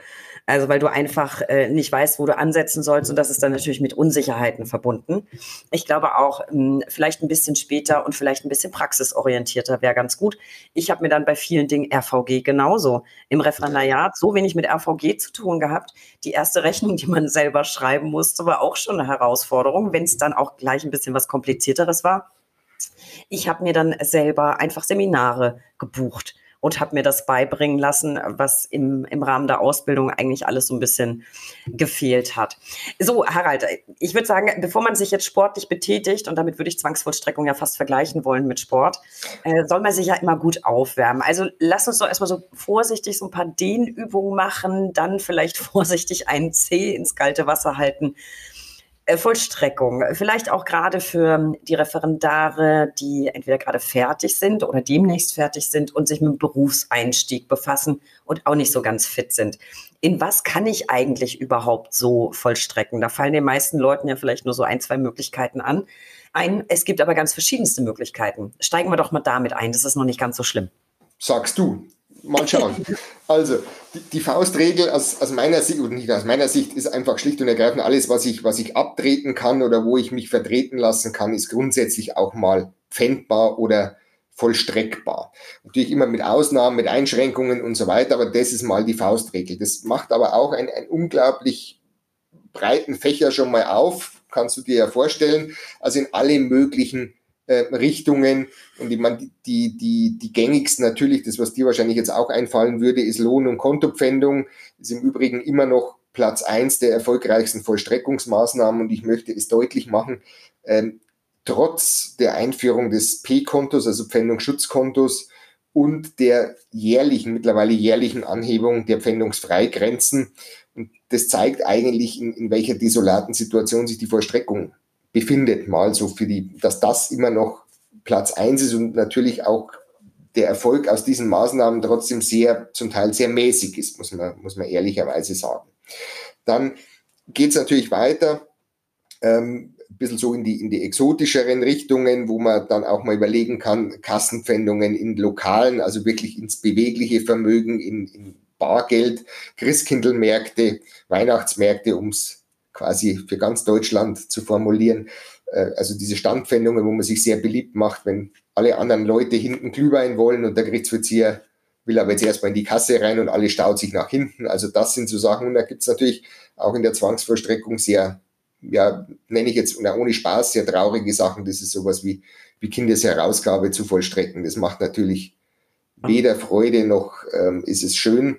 S1: Also weil du einfach äh, nicht weißt, wo du ansetzen sollst und das ist dann natürlich mit Unsicherheiten verbunden. Ich glaube auch, mh, hm, vielleicht ein bisschen später und vielleicht ein bisschen praxisorientierter wäre ganz gut. Ich habe mir dann bei vielen Dingen RVG genauso im Referendariat so wenig mit RVG zu tun gehabt. Die erste Rechnung, die man selber schreiben musste, war auch schon eine Herausforderung, wenn es dann auch gleich ein bisschen was komplizierteres war. Ich habe mir dann selber einfach Seminare gebucht und habe mir das beibringen lassen, was im, im Rahmen der Ausbildung eigentlich alles so ein bisschen gefehlt hat. So, Harald, ich würde sagen, bevor man sich jetzt sportlich betätigt, und damit würde ich Zwangsvollstreckung ja fast vergleichen wollen mit Sport, äh, soll man sich ja immer gut aufwärmen. Also lass uns doch erstmal so vorsichtig so ein paar Dehnübungen machen, dann vielleicht (laughs) vorsichtig einen Zeh ins kalte Wasser halten Vollstreckung, vielleicht auch gerade für die Referendare, die entweder gerade fertig sind oder demnächst fertig sind und sich mit dem Berufseinstieg befassen und auch nicht so ganz fit sind. In was kann ich eigentlich überhaupt so vollstrecken? Da fallen den meisten Leuten ja vielleicht nur so ein, zwei Möglichkeiten an. Ein, es gibt aber ganz verschiedenste Möglichkeiten. Steigen wir doch mal damit ein, das ist noch nicht ganz so schlimm.
S2: Sagst du. Mal schauen. Also, die, die Faustregel aus, aus meiner Sicht, oder nicht aus meiner Sicht, ist einfach schlicht und ergreifend alles, was ich, was ich abtreten kann oder wo ich mich vertreten lassen kann, ist grundsätzlich auch mal pfändbar oder vollstreckbar. Natürlich immer mit Ausnahmen, mit Einschränkungen und so weiter, aber das ist mal die Faustregel. Das macht aber auch einen, einen unglaublich breiten Fächer schon mal auf, kannst du dir ja vorstellen, also in alle möglichen äh, Richtungen. Und ich meine, die, die, die gängigsten natürlich, das, was dir wahrscheinlich jetzt auch einfallen würde, ist Lohn- und Kontopfändung. Ist im Übrigen immer noch Platz eins der erfolgreichsten Vollstreckungsmaßnahmen. Und ich möchte es deutlich machen, ähm, trotz der Einführung des P-Kontos, also Pfändungsschutzkontos, und der jährlichen, mittlerweile jährlichen Anhebung der Pfändungsfreigrenzen. Und das zeigt eigentlich, in, in welcher desolaten Situation sich die Vollstreckung befindet, mal so für die, dass das immer noch Platz eins ist und natürlich auch der Erfolg aus diesen Maßnahmen trotzdem sehr, zum Teil sehr mäßig ist, muss man, muss man ehrlicherweise sagen. Dann geht es natürlich weiter, ähm, ein bisschen so in die, in die exotischeren Richtungen, wo man dann auch mal überlegen kann, Kassenpfändungen in Lokalen, also wirklich ins bewegliche Vermögen, in, in Bargeld, Christkindlmärkte, Weihnachtsmärkte, ums quasi für ganz Deutschland zu formulieren. Äh, also diese Standpfändungen, wo man sich sehr beliebt macht, wenn alle anderen Leute hinten Glühwein wollen und der Gerichtsvollzieher will aber jetzt erstmal in die Kasse rein und alle staut sich nach hinten. Also das sind so Sachen. Und da gibt es natürlich auch in der Zwangsvollstreckung sehr, ja, nenne ich jetzt ohne Spaß, sehr traurige Sachen. Das ist sowas wie, wie Kindesherausgabe zu vollstrecken. Das macht natürlich weder Freude noch ähm, ist es schön.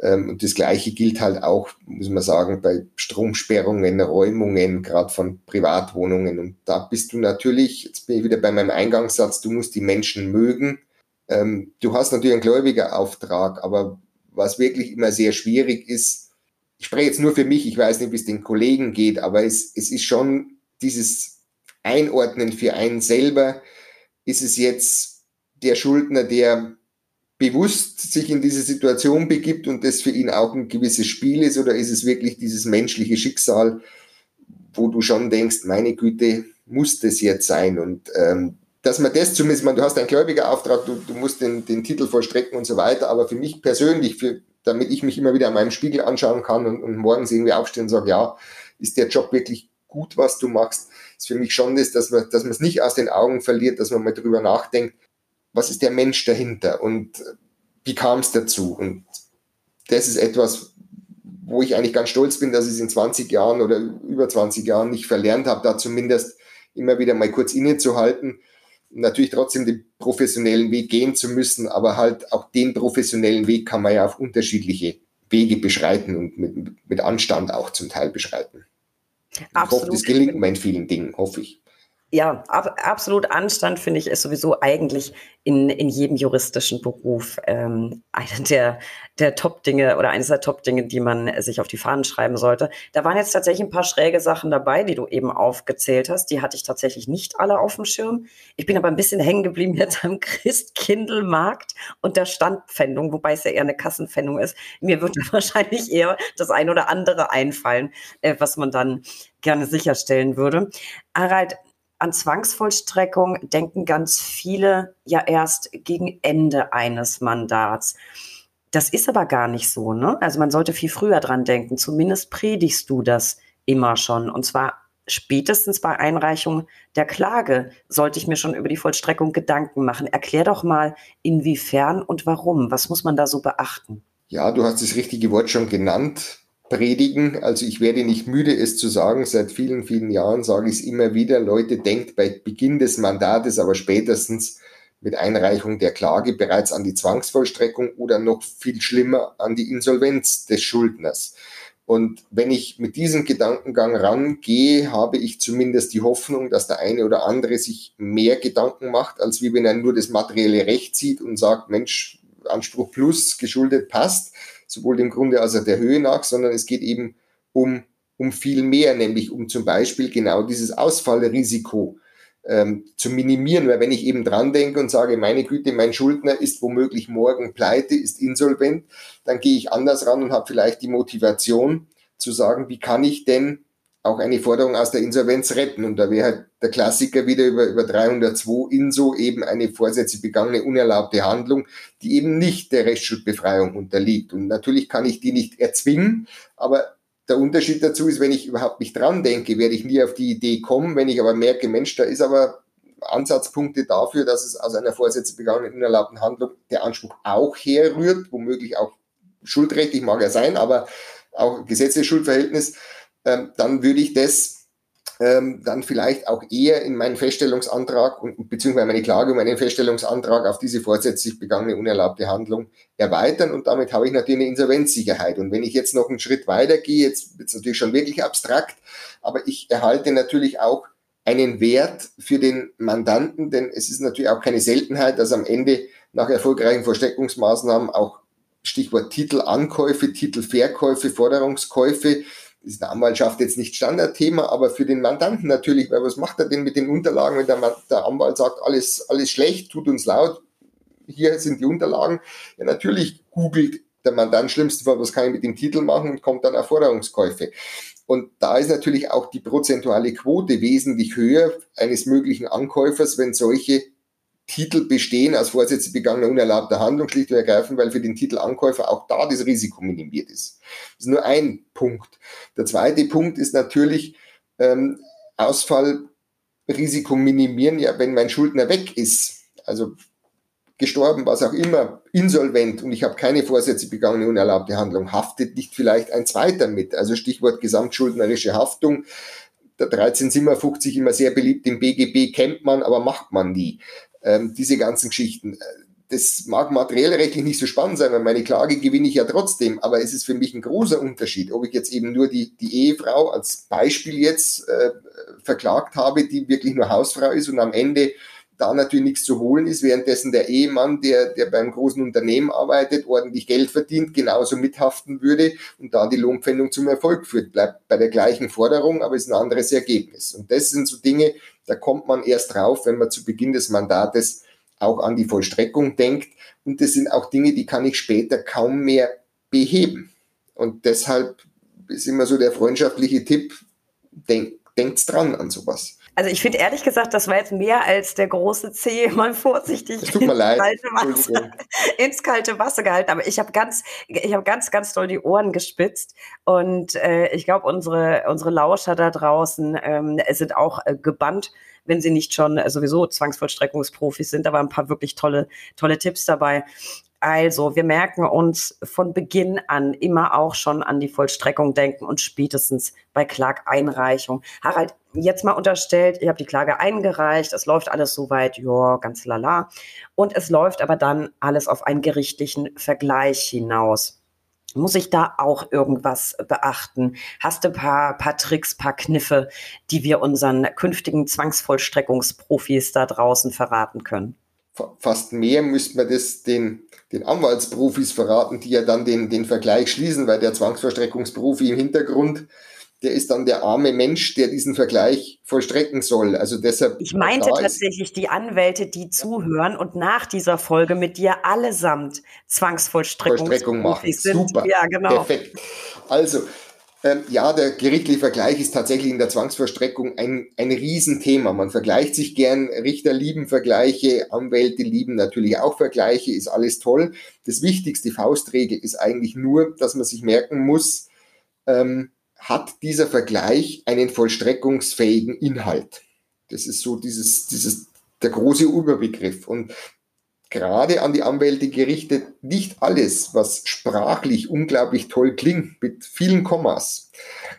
S2: Ähm, und das Gleiche gilt halt auch, muss man sagen, bei Stromsperrungen, Räumungen, gerade von Privatwohnungen. Und da bist du natürlich, jetzt bin ich wieder bei meinem Eingangssatz, du musst die Menschen mögen. Ähm, du hast natürlich einen Gläubigerauftrag, aber was wirklich immer sehr schwierig ist, ich spreche jetzt nur für mich, ich weiß nicht, wie es den Kollegen geht, aber es, es ist schon dieses Einordnen für einen selber. Ist es jetzt der Schuldner, der bewusst sich in diese Situation begibt und das für ihn auch ein gewisses Spiel ist oder ist es wirklich dieses menschliche Schicksal, wo du schon denkst, meine Güte, muss das jetzt sein? Und ähm, dass man das zumindest, man, du hast einen Gläubigerauftrag, du, du musst den, den Titel vollstrecken und so weiter, aber für mich persönlich, für, damit ich mich immer wieder an meinem Spiegel anschauen kann und, und morgens irgendwie aufstehen und sage, ja, ist der Job wirklich gut, was du machst, ist für mich schon das, dass man, dass man es nicht aus den Augen verliert, dass man mal drüber nachdenkt, was ist der Mensch dahinter und wie kam es dazu? Und das ist etwas, wo ich eigentlich ganz stolz bin, dass ich es in 20 Jahren oder über 20 Jahren nicht verlernt habe, da zumindest immer wieder mal kurz innezuhalten. Natürlich trotzdem den professionellen Weg gehen zu müssen, aber halt auch den professionellen Weg kann man ja auf unterschiedliche Wege beschreiten und mit, mit Anstand auch zum Teil beschreiten. Absolut. Ich hoffe, das gelingt mir in vielen Dingen, hoffe ich.
S1: Ja, ab, absolut Anstand finde ich ist sowieso eigentlich in, in jedem juristischen Beruf ähm, eine der, der Top-Dinge oder eines der Top-Dinge, die man sich auf die Fahnen schreiben sollte. Da waren jetzt tatsächlich ein paar schräge Sachen dabei, die du eben aufgezählt hast. Die hatte ich tatsächlich nicht alle auf dem Schirm. Ich bin aber ein bisschen hängen geblieben jetzt am Christkindlmarkt und der Standpfändung, wobei es ja eher eine Kassenpfändung ist. Mir würde (laughs) wahrscheinlich eher das ein oder andere einfallen, äh, was man dann gerne sicherstellen würde. Harald, an Zwangsvollstreckung denken ganz viele ja erst gegen Ende eines Mandats. Das ist aber gar nicht so, ne? Also man sollte viel früher dran denken. Zumindest predigst du das immer schon. Und zwar spätestens bei Einreichung der Klage sollte ich mir schon über die Vollstreckung Gedanken machen. Erklär doch mal, inwiefern und warum. Was muss man da so beachten?
S2: Ja, du hast das richtige Wort schon genannt. Predigen. Also ich werde nicht müde, es zu sagen. Seit vielen, vielen Jahren sage ich es immer wieder. Leute, denkt bei Beginn des Mandates, aber spätestens mit Einreichung der Klage bereits an die Zwangsvollstreckung oder noch viel schlimmer an die Insolvenz des Schuldners. Und wenn ich mit diesem Gedankengang rangehe, habe ich zumindest die Hoffnung, dass der eine oder andere sich mehr Gedanken macht, als wie wenn er nur das materielle Recht sieht und sagt, Mensch, Anspruch plus, geschuldet passt, sowohl dem Grunde als auch der Höhe nach, sondern es geht eben um, um viel mehr, nämlich um zum Beispiel genau dieses Ausfallrisiko ähm, zu minimieren. Weil wenn ich eben dran denke und sage, meine Güte, mein Schuldner ist womöglich morgen pleite, ist insolvent, dann gehe ich anders ran und habe vielleicht die Motivation zu sagen, wie kann ich denn auch eine Forderung aus der Insolvenz retten. Und da wäre halt der Klassiker wieder über, über 302 Inso eben eine vorsätzlich begangene unerlaubte Handlung, die eben nicht der Rechtsschuldbefreiung unterliegt. Und natürlich kann ich die nicht erzwingen, aber der Unterschied dazu ist, wenn ich überhaupt nicht dran denke, werde ich nie auf die Idee kommen. Wenn ich aber merke, Mensch, da ist aber Ansatzpunkte dafür, dass es aus einer vorsätzlich begangenen unerlaubten Handlung der Anspruch auch herrührt, womöglich auch schuldrechtlich mag er sein, aber auch gesetzliches Schuldverhältnis, ähm, dann würde ich das ähm, dann vielleicht auch eher in meinen Feststellungsantrag und beziehungsweise meine Klage um einen Feststellungsantrag auf diese vorsätzlich begangene unerlaubte Handlung erweitern und damit habe ich natürlich eine Insolvenzsicherheit. Und wenn ich jetzt noch einen Schritt weiter gehe, jetzt wird es natürlich schon wirklich abstrakt, aber ich erhalte natürlich auch einen Wert für den Mandanten, denn es ist natürlich auch keine Seltenheit, dass am Ende nach erfolgreichen Versteckungsmaßnahmen auch Stichwort Titelankäufe, Titelverkäufe, Forderungskäufe ist in der Anwaltschaft jetzt nicht Standardthema, aber für den Mandanten natürlich, weil was macht er denn mit den Unterlagen, wenn der, der Anwalt sagt, alles, alles schlecht, tut uns laut, hier sind die Unterlagen. Ja, natürlich googelt der Mandant schlimmsten Fall, was kann ich mit dem Titel machen und kommt dann auf Forderungskäufe. Und da ist natürlich auch die prozentuale Quote wesentlich höher eines möglichen Ankäufers, wenn solche Titel bestehen als Vorsätze begangener unerlaubter Handlung, schlicht und ergreifend, weil für den Titelankäufer auch da das Risiko minimiert ist. Das ist nur ein Punkt. Der zweite Punkt ist natürlich ähm, Ausfallrisiko minimieren, ja, wenn mein Schuldner weg ist, also gestorben, was auch immer, insolvent und ich habe keine Vorsätze begangene unerlaubte Handlung, haftet nicht vielleicht ein zweiter mit. Also Stichwort gesamtschuldnerische Haftung. Der 1357 immer sehr beliebt im BGB kennt man, aber macht man nie ähm, diese ganzen Geschichten. Äh, das mag materiell rechtlich nicht so spannend sein, weil meine Klage gewinne ich ja trotzdem, aber es ist für mich ein großer Unterschied, ob ich jetzt eben nur die, die Ehefrau als Beispiel jetzt äh, verklagt habe, die wirklich nur Hausfrau ist und am Ende da natürlich nichts zu holen ist, währenddessen der Ehemann, der, der beim großen Unternehmen arbeitet, ordentlich Geld verdient, genauso mithaften würde und da die Lohnpfändung zum Erfolg führt. Bleibt bei der gleichen Forderung, aber ist ein anderes Ergebnis. Und das sind so Dinge, da kommt man erst drauf, wenn man zu Beginn des Mandates auch an die Vollstreckung denkt. Und das sind auch Dinge, die kann ich später kaum mehr beheben. Und deshalb ist immer so der freundschaftliche Tipp, denk, denkt's dran an sowas.
S1: Also ich finde ehrlich gesagt, das war jetzt mehr als der große C (laughs) mal vorsichtig
S2: leid.
S1: Kalte Wasser, (laughs) ins kalte Wasser gehalten. Aber ich habe ganz, ich habe ganz, ganz doll die Ohren gespitzt und äh, ich glaube unsere unsere Lauscher da draußen ähm, sind auch äh, gebannt, wenn sie nicht schon äh, sowieso Zwangsvollstreckungsprofis sind. Da waren ein paar wirklich tolle tolle Tipps dabei. Also, wir merken uns von Beginn an immer auch schon an die Vollstreckung denken und spätestens bei Klageinreichung. Harald, jetzt mal unterstellt, ihr habt die Klage eingereicht, es läuft alles soweit, ja, ganz lala. Und es läuft aber dann alles auf einen gerichtlichen Vergleich hinaus. Muss ich da auch irgendwas beachten? Hast du ein paar, paar Tricks, paar Kniffe, die wir unseren künftigen Zwangsvollstreckungsprofis da draußen verraten können?
S2: Fast mehr müsste man das den, den Anwaltsprofis verraten, die ja dann den, den Vergleich schließen, weil der Zwangsverstreckungsprofi im Hintergrund, der ist dann der arme Mensch, der diesen Vergleich vollstrecken soll. Also deshalb.
S1: Ich meinte tatsächlich die Anwälte, die zuhören und nach dieser Folge mit dir allesamt Zwangsvollstreckungsprofis
S2: machen. Sind. Super. Ja, genau. Perfekt. Also, Ähm, ja, der gerichtliche Vergleich ist tatsächlich in der Zwangsvollstreckung ein, ein Riesenthema. Man vergleicht sich gern, Richter lieben Vergleiche, Anwälte lieben natürlich auch Vergleiche, ist alles toll. Das wichtigste Faustregel ist eigentlich nur, dass man sich merken muss, ähm, hat dieser Vergleich einen vollstreckungsfähigen Inhalt. Das ist so dieses, dieses, der große Überbegriff. Und gerade an die Anwälte gerichtet, nicht alles, was sprachlich unglaublich toll klingt, mit vielen Kommas,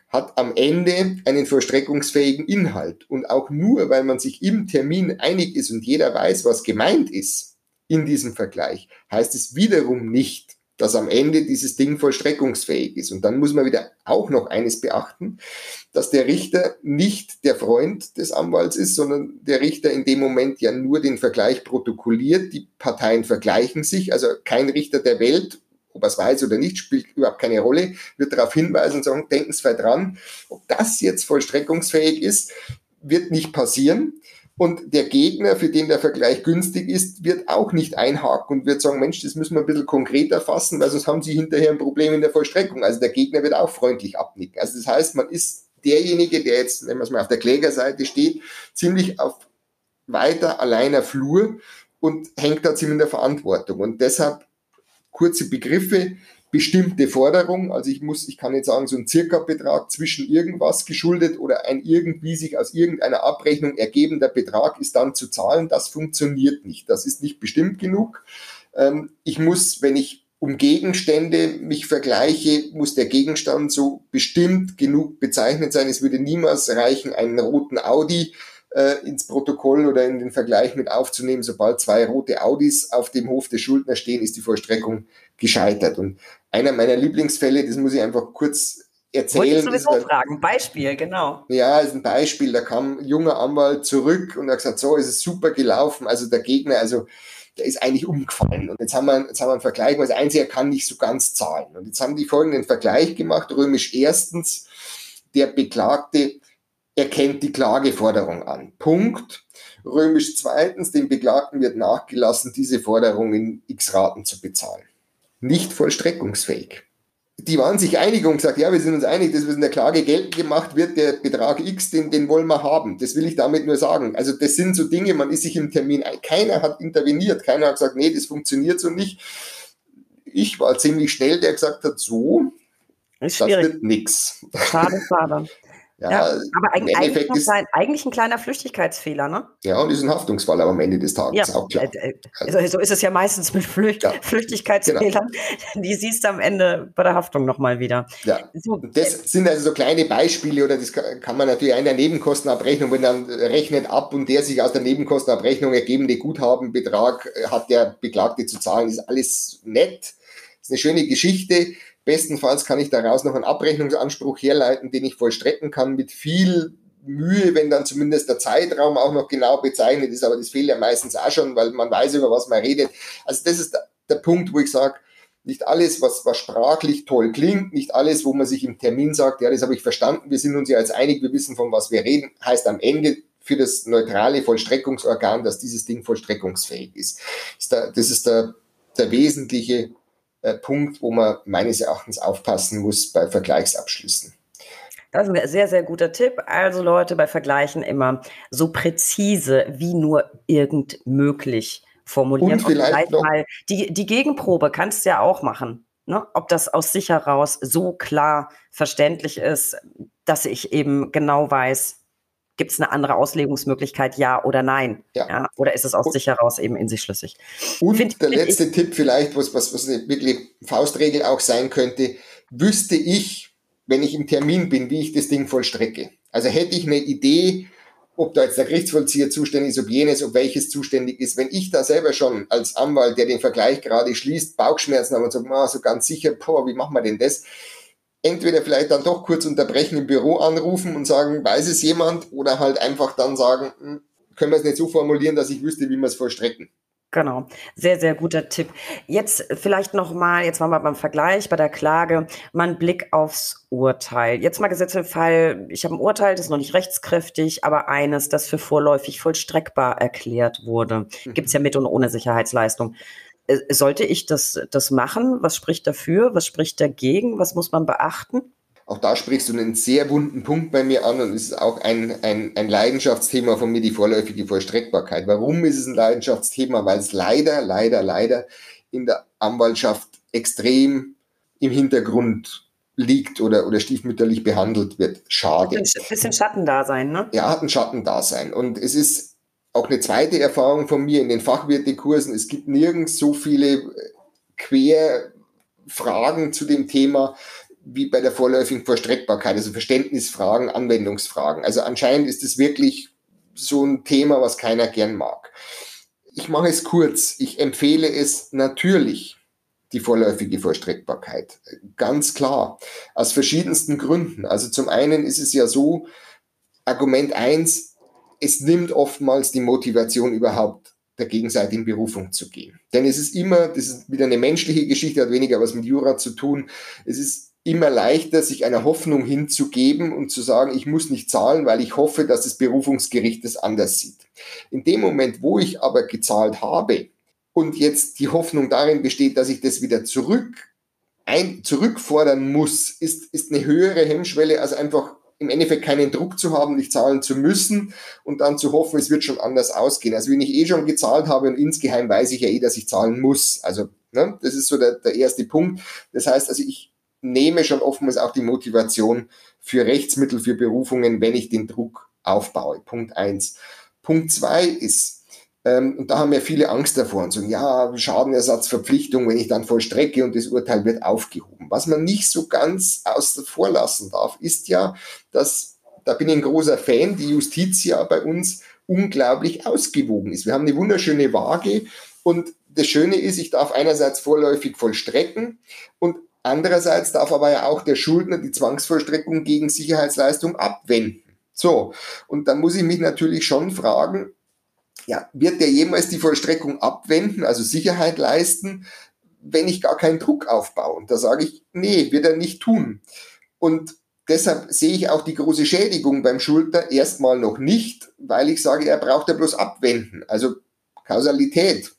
S2: hat am Ende einen vollstreckungsfähigen Inhalt. Und auch nur, weil man sich im Termin einig ist und jeder weiß, was gemeint ist in diesem Vergleich, heißt es wiederum nicht, dass am Ende dieses Ding vollstreckungsfähig ist. Und dann muss man wieder auch noch eines beachten, dass der Richter nicht der Freund des Anwalts ist, sondern der Richter in dem Moment ja nur den Vergleich protokolliert. Die Parteien vergleichen sich. Also kein Richter der Welt, ob er es weiß oder nicht, spielt überhaupt keine Rolle, wird darauf hinweisen und sagen, denken Sie dran, ob das jetzt vollstreckungsfähig ist, wird nicht passieren. Und der Gegner, für den der Vergleich günstig ist, wird auch nicht einhaken und wird sagen, Mensch, das müssen wir ein bisschen konkreter fassen, weil sonst haben Sie hinterher ein Problem in der Vollstreckung. Also der Gegner wird auch freundlich abnicken. Also das heißt, man ist derjenige, der jetzt, wenn man es mal auf der Klägerseite steht, ziemlich auf weiter alleiner Flur und hängt da ziemlich in der Verantwortung. Und deshalb kurze Begriffe, bestimmte Forderung. Also ich muss, ich kann jetzt sagen, so ein Circa-Betrag zwischen irgendwas geschuldet oder ein irgendwie sich aus irgendeiner Abrechnung ergebender Betrag ist dann zu zahlen. Das funktioniert nicht. Das ist nicht bestimmt genug. Ähm, ich muss, wenn ich um Gegenstände mich vergleiche, muss der Gegenstand so bestimmt genug bezeichnet sein. Es würde niemals reichen, einen roten Audi äh, ins Protokoll oder in den Vergleich mit aufzunehmen. Sobald zwei rote Audis auf dem Hof des Schuldners stehen, ist die Vollstreckung gescheitert. Und einer meiner Lieblingsfälle, das muss ich einfach kurz erzählen. Wollte ich
S1: sowieso ein, fragen, Beispiel, genau.
S2: Ja, ist ein Beispiel. Da kam ein junger Anwalt zurück und hat gesagt, so, ist es super gelaufen. Also der Gegner, also der ist eigentlich umgefallen. Und jetzt haben wir, jetzt haben wir einen Vergleich, weil das Einzige, er kann nicht so ganz zahlen. Und jetzt haben die folgenden Vergleich gemacht. Römisch erstens, der Beklagte erkennt die Klageforderung an. Punkt. Römisch zweitens, dem Beklagten wird nachgelassen, diese Forderung in x Raten zu bezahlen nicht vollstreckungsfähig. Die waren sich einig und gesagt, ja, wir sind uns einig, dass was in der Klage geltend gemacht wird, der Betrag X, den, den wollen wir haben. Das will ich damit nur sagen. Also das sind so Dinge, man ist sich im Termin, keiner hat interveniert, keiner hat gesagt, nee, das funktioniert so nicht. Ich war ziemlich schnell, der gesagt hat, so, das wird nix.
S1: Schade, schade. (laughs) Ja, ja, aber eigentlich, eigentlich, ein, eigentlich ein kleiner Flüchtigkeitsfehler, ne?
S2: Ja, und ist ein Haftungsfall aber am Ende des Tages ja, auch klar. Äh,
S1: äh, also, so ist es ja meistens mit Flücht ja. Flüchtigkeitsfehlern. Genau. (laughs) Die siehst du am Ende bei der Haftung nochmal wieder.
S2: Ja. So, das äh, sind also so kleine Beispiele oder das kann man natürlich in der Nebenkostenabrechnung, wenn dann rechnet ab und der sich aus der Nebenkostenabrechnung ergebende Guthabenbetrag hat der Beklagte zu zahlen, ist alles nett. Ist eine schöne Geschichte Bestenfalls kann ich daraus noch einen Abrechnungsanspruch herleiten, den ich vollstrecken kann mit viel Mühe, wenn dann zumindest der Zeitraum auch noch genau bezeichnet ist, aber das fehlt ja meistens auch schon, weil man weiß, über was man redet. Also das ist der, Punkt, wo ich sage, nicht alles, was, was sprachlich toll klingt, nicht alles, wo man sich im Termin sagt, ja, das habe ich verstanden, wir sind uns ja jetzt einig, wir wissen, von was wir reden, heißt am Ende für das neutrale Vollstreckungsorgan, dass dieses Ding vollstreckungsfähig ist. Das ist der, das ist der, der wesentliche äh, Punkt, wo man meines Erachtens aufpassen muss bei Vergleichsabschlüssen.
S1: Das ist ein sehr, sehr guter Tipp. Also Leute, bei Vergleichen immer so präzise wie nur irgend möglich formulieren. Und
S2: vielleicht, Und vielleicht
S1: mal die, die Gegenprobe kannst du ja auch machen. Ne? Ob das aus sich heraus so klar verständlich ist, dass ich eben genau weiß, Gibt es eine andere Auslegungsmöglichkeit, ja oder nein? Ja. ja oder ist es aus und, sich heraus eben in sich schlüssig?
S2: Und find, der find letzte ich, Tipp vielleicht, was, was, was eine wirklich Faustregel auch sein könnte, wüsste ich, wenn ich im Termin bin, wie ich das Ding vollstrecke. Also hätte ich eine Idee, ob da jetzt der Gerichtsvollzieher zuständig ist, ob jenes, ob welches zuständig ist. Wenn ich da selber schon als Anwalt, der den Vergleich gerade schließt, Bauchschmerzen habe und sage, oh, so ganz sicher, boah, wie machen wir denn das? Entweder vielleicht dann doch kurz unterbrechen im Büro anrufen und sagen, weiß es jemand, oder halt einfach dann sagen, hm, können wir es nicht so formulieren, dass ich wüsste, wie wir es vollstrecken.
S1: Genau, sehr, sehr guter Tipp. Jetzt vielleicht nochmal, jetzt waren wir beim Vergleich, bei der Klage, mal ein Blick aufs Urteil. Jetzt mal gesetzt im Fall, ich habe ein Urteil, das ist noch nicht rechtskräftig, aber eines, das für vorläufig vollstreckbar erklärt wurde. Mhm. Gibt es ja mit und ohne Sicherheitsleistung. Äh, sollte ich das, das machen? Was spricht dafür? Was spricht dagegen? Was muss man beachten?
S2: auch da sprichst du einen sehr wunden Punkt bei mir an und es ist auch ein, ein, ein Leidenschaftsthema von mir, die vorläufige Vollstreckbarkeit. Warum ist es ein Leidenschaftsthema? Weil es leider, leider, leider in der Anwaltschaft extrem im Hintergrund liegt oder, oder stiefmütterlich behandelt wird. Schade.
S1: Ein bisschen Schattendasein, ne?
S2: Ja, hat ein Schattendasein. Und es ist auch eine zweite Erfahrung von mir in den Fachwirtekursen. Es gibt nirgends so viele Querfragen zu dem Thema wie bei der vorläufigen Vollstreckbarkeit, also Verständnisfragen, Anwendungsfragen. Also anscheinend ist es wirklich so ein Thema, was keiner gern mag. Ich mache es kurz. Ich empfehle es natürlich, die vorläufige Vollstreckbarkeit. Ganz klar. Aus verschiedensten Gründen. Also zum einen ist es ja so, Argument eins: es nimmt oftmals die Motivation überhaupt der gegenseitigen Berufung zu gehen. Denn es ist immer, das ist wieder eine menschliche Geschichte, hat weniger was mit Jura zu tun. Es ist immer leichter, sich einer Hoffnung hinzugeben und zu sagen, ich muss nicht zahlen, weil ich hoffe, dass das Berufungsgericht es anders sieht. In dem Moment, wo ich aber gezahlt habe und jetzt die Hoffnung darin besteht, dass ich das wieder zurück ein, zurückfordern muss, ist, ist eine höhere Hemmschwelle, als einfach im Endeffekt keinen Druck zu haben, nicht zahlen zu müssen und dann zu hoffen, es wird schon anders ausgehen. Also wenn ich eh schon gezahlt habe und insgeheim weiß ich ja eh, dass ich zahlen muss. Also ne, das ist so der, der erste Punkt. Das heißt, also ich, nehme schon oftmals auch die Motivation für Rechtsmittel, für Berufungen, wenn ich den Druck aufbaue. Punkt eins. Punkt zwei ist, ähm, und da haben ja viele Angst davor und sagen, ja, Schadenersatzverpflichtung, wenn ich dann vollstrecke und das Urteil wird aufgehoben. Was man nicht so ganz außer vor lassen darf, ist ja, dass, da bin ich ein großer Fan, die Justiz ja bei uns unglaublich ausgewogen ist. Wir haben eine wunderschöne Waage und das Schöne ist, ich darf einerseits vorläufig vollstrecken und Andererseits darf aber ja auch der Schuldner die Zwangsvollstreckung gegen Sicherheitsleistung abwenden. So, und dann muss ich mich natürlich schon fragen, ja, wird der jemals die Vollstreckung abwenden, also Sicherheit leisten, wenn ich gar keinen Druck aufbaue? Und da sage ich, nee, wird er nicht tun. Und deshalb sehe ich auch die große Schädigung beim Schuldner erstmal noch nicht, weil ich sage, er braucht ja bloß abwenden, also Kausalität.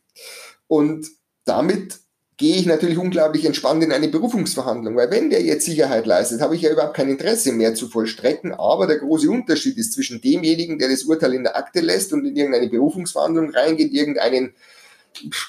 S2: Und damit gehe ich natürlich unglaublich entspannt in eine Berufungsverhandlung, weil wenn der jetzt Sicherheit leistet, habe ich ja überhaupt kein Interesse mehr zu vollstrecken, aber der große Unterschied ist zwischen demjenigen, der das Urteil in der Akte lässt und in irgendeine Berufungsverhandlung reingeht, irgendeinen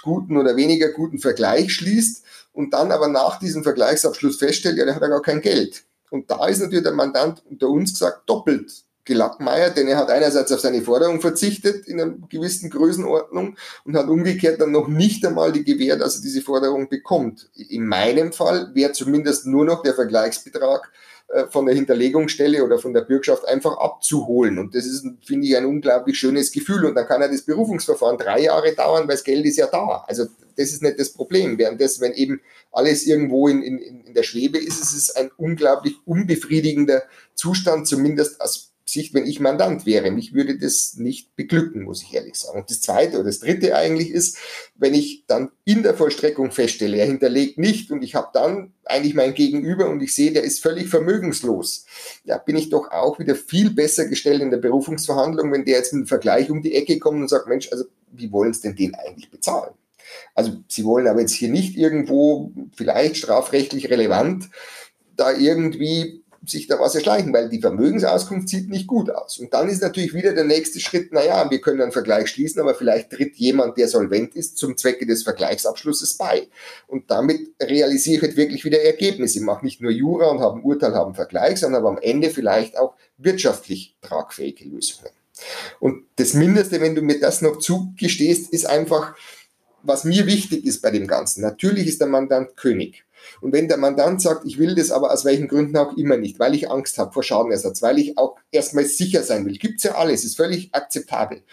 S2: guten oder weniger guten Vergleich schließt und dann aber nach diesem Vergleichsabschluss feststellt, ja, der hat ja gar kein Geld. Und da ist natürlich der Mandant unter uns gesagt doppelt gelackmeiert, denn er hat einerseits auf seine Forderung verzichtet in einer gewissen Größenordnung und hat umgekehrt dann noch nicht einmal die Gewähr, dass er diese Forderung bekommt. In meinem Fall wäre zumindest nur noch der Vergleichsbetrag äh, von der Hinterlegungsstelle oder von der Bürgschaft einfach abzuholen. Und das ist, finde ich, ein unglaublich schönes Gefühl. Und dann kann ja das Berufungsverfahren drei Jahre dauern, weil das Geld ist ja da. Also das ist nicht das Problem. Währenddessen, wenn eben alles irgendwo in, in, in der Schwebe ist, ist es ein unglaublich unbefriedigender Zustand, zumindest aus Sicht, wenn ich Mandant wäre. Mich würde das nicht beglücken, muss ich ehrlich sagen. Und das zweite oder das dritte eigentlich ist, wenn ich dann in der Vollstreckung feststelle, er hinterlegt nicht und ich habe dann eigentlich mein Gegenüber und ich sehe, der ist völlig vermögenslos. Ja, bin ich doch auch wieder viel besser gestellt in der Berufungsverhandlung, wenn der jetzt mit einem Vergleich um die Ecke kommt und sagt, Mensch, also wie wollen Sie denn den eigentlich bezahlen? Also Sie wollen aber jetzt hier nicht irgendwo vielleicht strafrechtlich relevant da irgendwie sich da was erschleichen, weil die Vermögensauskunft sieht nicht gut aus. Und dann ist natürlich wieder der nächste Schritt, naja, wir können einen Vergleich schließen, aber vielleicht tritt jemand, der solvent ist, zum Zwecke des Vergleichsabschlusses bei. Und damit realisiere ich halt wirklich wieder Ergebnisse. Ich mache nicht nur Jura und habe ein Urteil, habe einen Vergleich, sondern am Ende vielleicht auch wirtschaftlich tragfähige Lösungen. Und das Mindeste, wenn du mir das noch zugestehst, ist einfach, was mir wichtig ist bei dem Ganzen. Natürlich ist der Mandant König. Und wenn der Mandant sagt, ich will das aber aus welchen Gründen auch immer nicht, weil ich Angst habe vor Schadenersatz, weil ich auch erstmal sicher sein will, gibt's ja alles, ist völlig akzeptabel.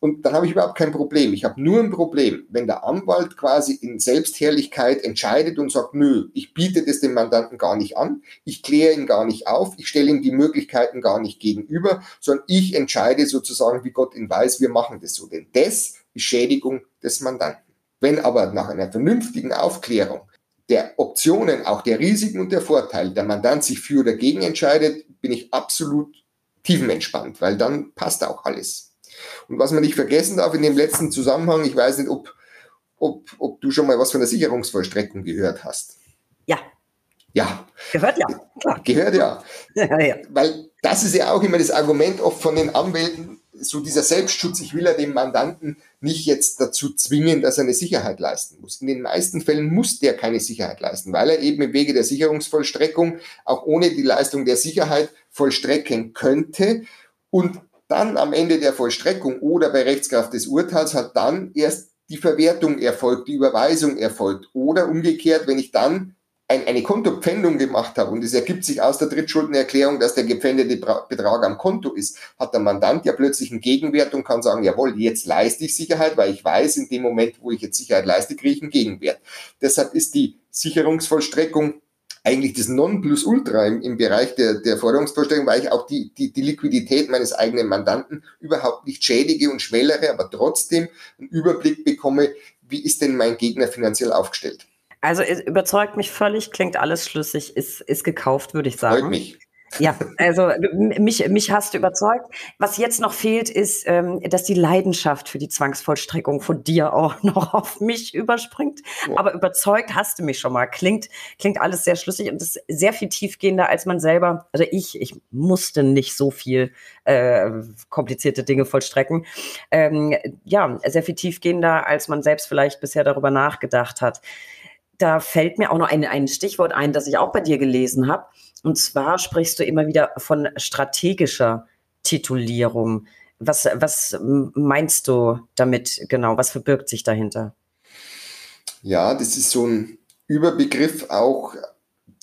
S2: Und dann habe ich überhaupt kein Problem. Ich habe nur ein Problem, wenn der Anwalt quasi in Selbstherrlichkeit entscheidet und sagt, nö, ich biete das dem Mandanten gar nicht an, ich kläre ihn gar nicht auf, ich stelle ihm die Möglichkeiten gar nicht gegenüber, sondern ich entscheide sozusagen, wie Gott ihn weiß, wir machen das so. Denn das ist Schädigung des Mandanten. Wenn aber nach einer vernünftigen Aufklärung der Optionen, auch der Risiken und der Vorteile, der Mandant sich für oder gegen entscheidet, bin ich absolut tiefenentspannt, weil dann passt auch alles. Und was man nicht vergessen darf in dem letzten Zusammenhang, ich weiß nicht, ob, ob, ob du schon mal was von der Sicherungsvollstreckung gehört hast.
S1: Ja.
S2: Ja.
S1: Gehört ja,
S2: klar. Gehört ja. (laughs) ja, ja. Weil das ist ja auch immer das Argument oft von den Anwälten, so dieser Selbstschutz, ich will ja den Mandanten nicht jetzt dazu zwingen, dass er eine Sicherheit leisten muss. In den meisten Fällen muss der keine Sicherheit leisten, weil er eben im Wege der Sicherungsvollstreckung auch ohne die Leistung der Sicherheit vollstrecken könnte und dann am Ende der Vollstreckung oder bei Rechtskraft des Urteils hat dann erst die Verwertung erfolgt, die Überweisung erfolgt oder umgekehrt, wenn ich dann ein, eine Kontopfändung gemacht habe und es ergibt sich aus der Drittschuldenerklärung, dass der gepfändete Betrag am Konto ist, hat der Mandant ja plötzlich einen Gegenwert und kann sagen, jawohl, jetzt leiste ich Sicherheit, weil ich weiß, in dem Moment, wo ich jetzt Sicherheit leiste, kriege ich einen Gegenwert. Deshalb ist die Sicherungsvollstreckung eigentlich das Nonplusultra im, im Bereich der, der Forderungsvorstellung, weil ich auch die, die, die Liquidität meines eigenen Mandanten überhaupt nicht schädige und schmälere, aber trotzdem einen Überblick bekomme, wie ist denn mein Gegner finanziell aufgestellt.
S1: Also überzeugt mich völlig, klingt alles schlüssig, ist, ist gekauft, würde ich sagen.
S2: Freut mich.
S1: Ja, (laughs) also mich, mich hast du überzeugt. Was jetzt noch fehlt, ist, ähm, dass die Leidenschaft für die Zwangsvollstreckung von dir auch (laughs) noch auf mich überspringt. Oh. Aber überzeugt hast du mich schon mal. Klingt, klingt alles sehr schlüssig und ist sehr viel tiefgehender, als man selber, also ich, ich musste nicht so viel äh, komplizierte Dinge vollstrecken. Ähm, ja, sehr viel tiefgehender, als man selbst vielleicht bisher darüber nachgedacht hat da fällt mir auch noch ein, ein Stichwort ein, das ich auch bei dir gelesen habe. Und zwar sprichst du immer wieder von strategischer Titulierung. Was, was meinst du damit genau? Was verbirgt sich dahinter?
S2: Ja, das ist so ein Überbegriff auch,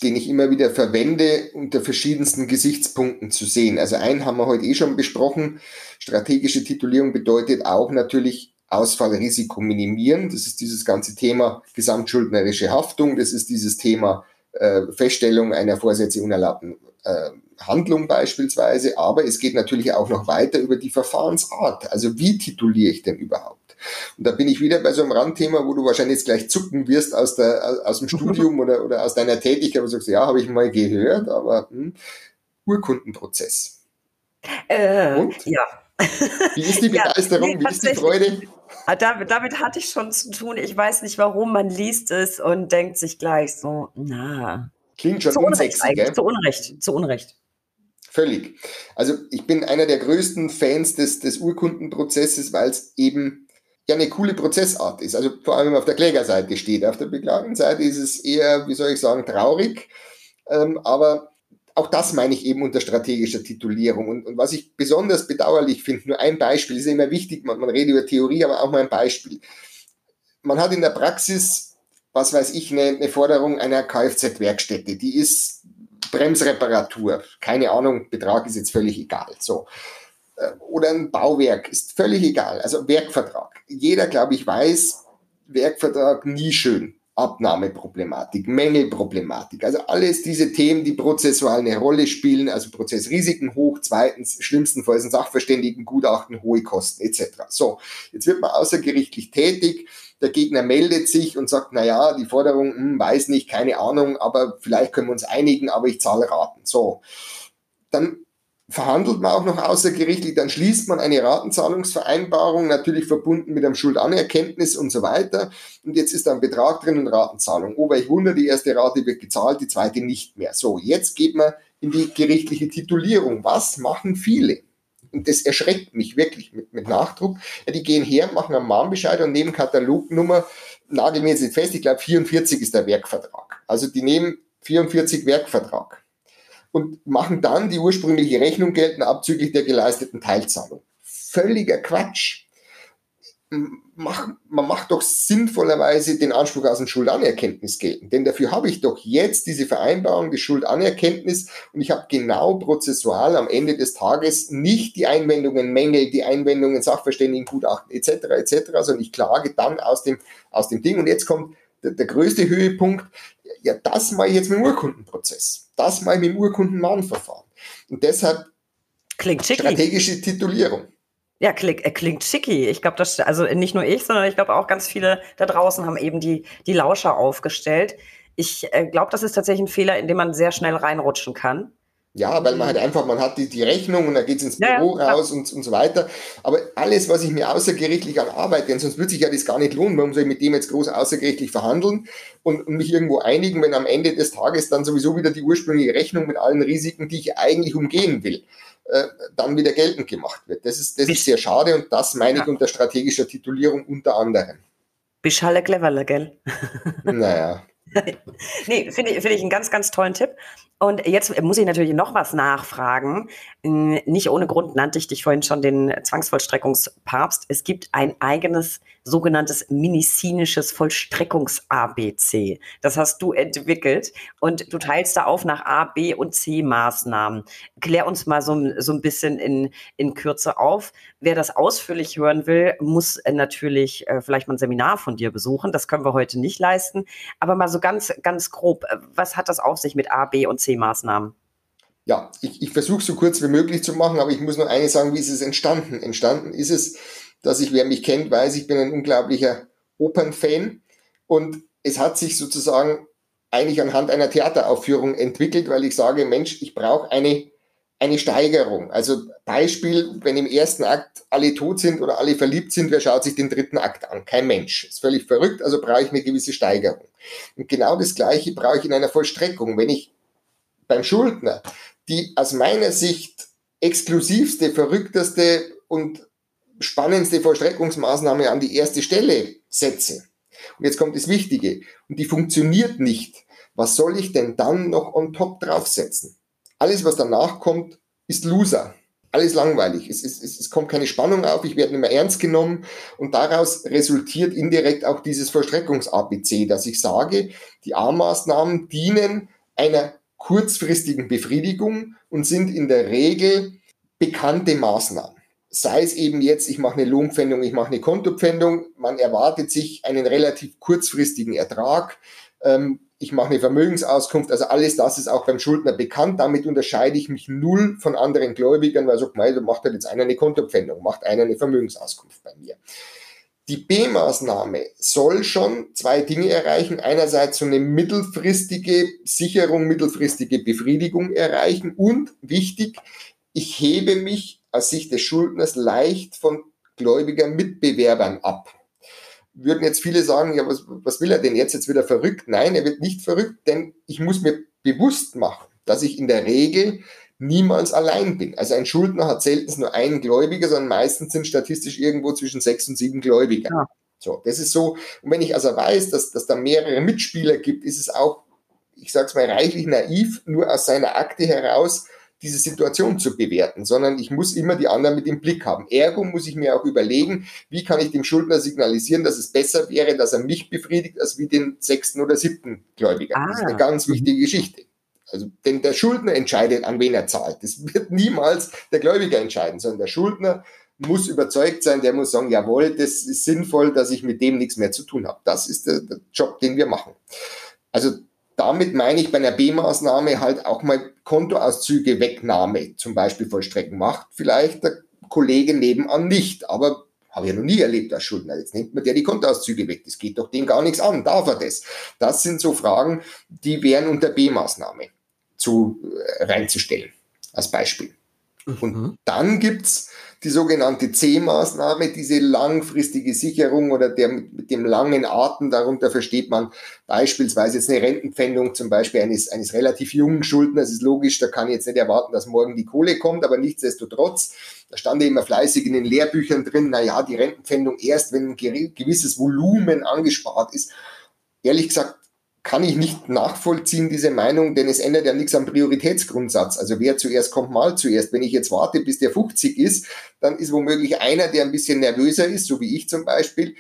S2: den ich immer wieder verwende, unter verschiedensten Gesichtspunkten zu sehen. Also einen haben wir heute eh schon besprochen. Strategische Titulierung bedeutet auch natürlich Ausfallrisiko minimieren. Das ist dieses ganze Thema gesamtschuldnerische Haftung. Das ist dieses Thema äh, Feststellung einer vorsätzlich unerlaubten äh, Handlung beispielsweise. Aber es geht natürlich auch noch weiter über die Verfahrensart. Also wie tituliere ich denn überhaupt? Und da bin ich wieder bei so einem Randthema, wo du wahrscheinlich jetzt gleich zucken wirst aus, der, aus dem Studium (laughs) oder, oder aus deiner Tätigkeit, wo du sagst, ja, habe ich mal gehört, aber hm, Urkundenprozess.
S1: Äh, Und? Ja,
S2: wie ist die (laughs) Begeisterung? ja, nee, Wie ist die Freude?
S1: Ah, damit, damit hatte ich schon zu tun. Ich weiß nicht warum. Man liest es und denkt sich gleich so, na.
S2: Klingt schon
S1: zu Unrecht, unsexy, Zu Unrecht, zu Unrecht.
S2: Völlig. Also ich bin einer der größten Fans des, des Urkundenprozesses, weil es eben ja eine coole Prozessart ist. Also vor allem auf der Klägerseite steht. Auf der Beklagenseite ist es eher, wie soll ich sagen, traurig. Ähm, aber auch das meine ich eben unter strategischer Titulierung. Und, und was ich besonders bedauerlich finde, nur ein Beispiel, ist immer wichtig, man, man redet über Theorie, aber auch mal ein Beispiel. Man hat in der Praxis, was weiß ich, eine, eine Forderung einer Kfz-Werkstätte, die ist Bremsreparatur, keine Ahnung, Betrag ist jetzt völlig egal. So. Äh, oder ein Bauwerk ist völlig egal. Also Werkvertrag. Jeder, glaube ich, weiß, Werkvertrag nie schön. Abnahmeproblematik, Mängelproblematik, also alles diese Themen, die prozessual eine Rolle spielen, also Prozessrisiken hoch, zweitens schlimmstenfalls ein Sachverständigengutachten, hohe Kosten etc. So, jetzt wird man außergerichtlich tätig, der Gegner meldet sich und sagt, na ja, die Forderung, hm, weiß nicht, keine Ahnung, aber vielleicht können wir uns einigen, aber ich zahle Raten. So, dann verhandelt man auch noch außergerichtlich, dann schließt man eine Ratenzahlungsvereinbarung, natürlich verbunden mit einem Schuldanerkenntnis und so weiter. Und jetzt ist da ein Betrag drin und Ratenzahlung. Oh, ich Wunder, die erste Rate wird gezahlt, die zweite nicht mehr. So, jetzt geht man in die gerichtliche Titulierung. Was machen viele? Und das erschreckt mich wirklich mit, mit Nachdruck. Ja, die gehen her, machen einen Mahnbescheid und nehmen Katalognummer, nageln mir jetzt nicht fest, ich glaube 44 ist der Werkvertrag. Also die nehmen 44 Werkvertrag und machen dann die ursprüngliche Rechnung geltend abzüglich der geleisteten Teilzahlung. Völliger Quatsch. Mach, man macht doch sinnvollerweise den Anspruch aus dem Schuldanerkenntnis geltend. Denn dafür habe ich doch jetzt diese Vereinbarung des Schuldanerkenntnis und ich habe genau prozessual am Ende des Tages nicht die Einwendungen Mängel, die Einwendungen Sachverständigengutachten etc. etc., sondern ich klage dann aus dem, aus dem Ding. Und jetzt kommt der, der größte Höhepunkt, ja, das mache ich jetzt mit dem Urkundenprozess. Das mache ich mit dem Urkundenmahnverfahren. Und deshalb
S1: Klingt
S2: strategische Titulierung.
S1: Ja, klingt, äh, klingt schicki. Ich glaube, das, also nicht nur ich, sondern ich glaube auch ganz viele da draußen haben eben die, die Lauscher aufgestellt. Ich äh, glaube, das ist tatsächlich ein Fehler, in dem man sehr schnell reinrutschen kann.
S2: Ja, weil man halt einfach, man hat die, die Rechnung und dann geht's ins Büro ja, raus und, und so weiter. Aber alles, was ich mir außergerichtlich an Arbeit, denn sonst würde sich ja das gar nicht lohnen. Warum soll ich mit dem jetzt groß außergerichtlich verhandeln und, und mich irgendwo einigen, wenn am Ende des Tages dann sowieso wieder die ursprüngliche Rechnung mit allen Risiken, die ich eigentlich umgehen will, äh, dann wieder geltend gemacht wird. Das ist, das ist sehr schade und das meine ich unter strategischer Titulierung unter anderem.
S1: Bist halt clever, gell?
S2: Naja. (laughs)
S1: nee, finde ich, finde ich einen ganz, ganz tollen Tipp. Und jetzt muss ich natürlich noch was nachfragen. Nicht ohne Grund nannte ich dich vorhin schon den Zwangsvollstreckungspapst. Es gibt ein eigenes sogenanntes medizininisches Vollstreckungs-ABC. Das hast du entwickelt und du teilst da auf nach A, B und C Maßnahmen. Klär uns mal so, so ein bisschen in, in Kürze auf. Wer das ausführlich hören will, muss natürlich äh, vielleicht mal ein Seminar von dir besuchen. Das können wir heute nicht leisten. Aber mal so ganz, ganz grob, äh, was hat das auf sich mit A, B und C Maßnahmen?
S2: Ja, ich, ich versuche so kurz wie möglich zu machen, aber ich muss nur eine sagen, wie ist es entstanden? Entstanden ist es, dass ich, wer mich kennt, weiß, ich bin ein unglaublicher Opernfan und es hat sich sozusagen eigentlich anhand einer Theateraufführung entwickelt, weil ich sage, Mensch, ich brauche eine, eine Steigerung. Also Beispiel, wenn im ersten Akt alle tot sind oder alle verliebt sind, wer schaut sich den dritten Akt an? Kein Mensch. Ist völlig verrückt, also brauche ich eine gewisse Steigerung. Und genau das Gleiche brauche ich in einer Vollstreckung. Wenn ich beim Schuldner die aus meiner Sicht exklusivste, verrückteste und spannendste Vollstreckungsmaßnahme an die erste Stelle setze. Und jetzt kommt das Wichtige. Und die funktioniert nicht. Was soll ich denn dann noch on top draufsetzen? Alles, was danach kommt, ist Loser. Alles langweilig. Es, es, es, kommt keine Spannung auf, ich werde nicht mehr ernst genommen und daraus resultiert indirekt auch dieses Vollstreckungs-ABC, dass ich sage, die A-Maßnahmen dienen einer kurzfristigen Befriedigung und sind in der Regel bekannte Maßnahmen sei es eben jetzt, ich mache eine Lohnpfändung, ich mache eine Kontopfändung, man erwartet sich einen relativ kurzfristigen Ertrag, ähm, ich mache eine Vermögensauskunft, also alles das ist auch beim Schuldner bekannt. Damit unterscheide ich mich null von anderen Gläubigern, weil so, mei, da macht halt jetzt einer eine Kontopfändung, macht einer eine Vermögensauskunft bei mir. Die B-Maßnahme soll schon zwei Dinge erreichen. Einerseits so eine mittelfristige Sicherung, mittelfristige Befriedigung erreichen und wichtig, ich hebe mich aus Sicht des Schuldners leicht von gläubiger Mitbewerbern ab. Würden jetzt viele sagen, ja, was, was will er denn jetzt? Jetzt wieder verrückt? Nein, er wird nicht verrückt, denn ich muss mir bewusst machen, dass ich in der Regel niemals allein bin. Also ein Schuldner hat selten nur einen Gläubiger, sondern meistens sind statistisch irgendwo zwischen sechs und sieben Gläubiger. Ja. So, das ist so. Und wenn ich also weiß, dass, dass da mehrere Mitspieler gibt, ist es auch, ich sag's mal, reichlich naiv, nur aus seiner Akte heraus diese Situation zu bewerten, sondern ich muss immer die anderen mit im Blick haben. Ergo muss ich mir auch überlegen, wie kann ich dem Schuldner signalisieren, dass es besser wäre, dass er mich befriedigt, als wie den sechsten oder siebten Gläubiger. Ah. Das ist eine ah. ganz wichtige Geschichte. Also, denn der Schuldner entscheidet, an wen er zahlt. Das wird niemals der Gläubiger entscheiden, sondern der Schuldner muss überzeugt sein, der muss sagen, jawohl, das ist sinnvoll, dass ich mit dem nichts mehr zu tun habe. Das ist der, der Job, den wir machen. Also damit meine ich bei einer B-Maßnahme halt auch mal Kontoauszüge Wegnahme zum Beispiel vollstrecken. Macht vielleicht der Kollege nebenan nicht, aber habe ich ja noch nie erlebt als Schuldner. Jetzt nimmt man der die Kontoauszüge weg. Das geht doch dem gar nichts an. Darf er das? Das sind so Fragen, die wären unter B-Maßnahme zu, äh, reinzustellen, als Beispiel. Mhm. Und dann gibt's die sogenannte C-Maßnahme, diese langfristige Sicherung oder der mit dem langen Atem, darunter versteht man beispielsweise jetzt eine Rentenpfändung zum Beispiel eines, eines relativ jungen Schuldners, ist logisch, da kann ich jetzt nicht erwarten, dass morgen die Kohle kommt, aber nichtsdestotrotz, da stand immer fleißig in den Lehrbüchern drin, na ja, die Rentenpfändung erst, wenn ein gewisses Volumen angespart ist. Ehrlich gesagt, kann ich nicht nachvollziehen, diese Meinung, denn es ändert ja nichts am Prioritätsgrundsatz. Also wer zuerst kommt, mal zuerst. Wenn ich jetzt warte, bis der 50 ist, dann ist womöglich einer, der ein bisschen nervöser ist, so wie ich zum Beispiel,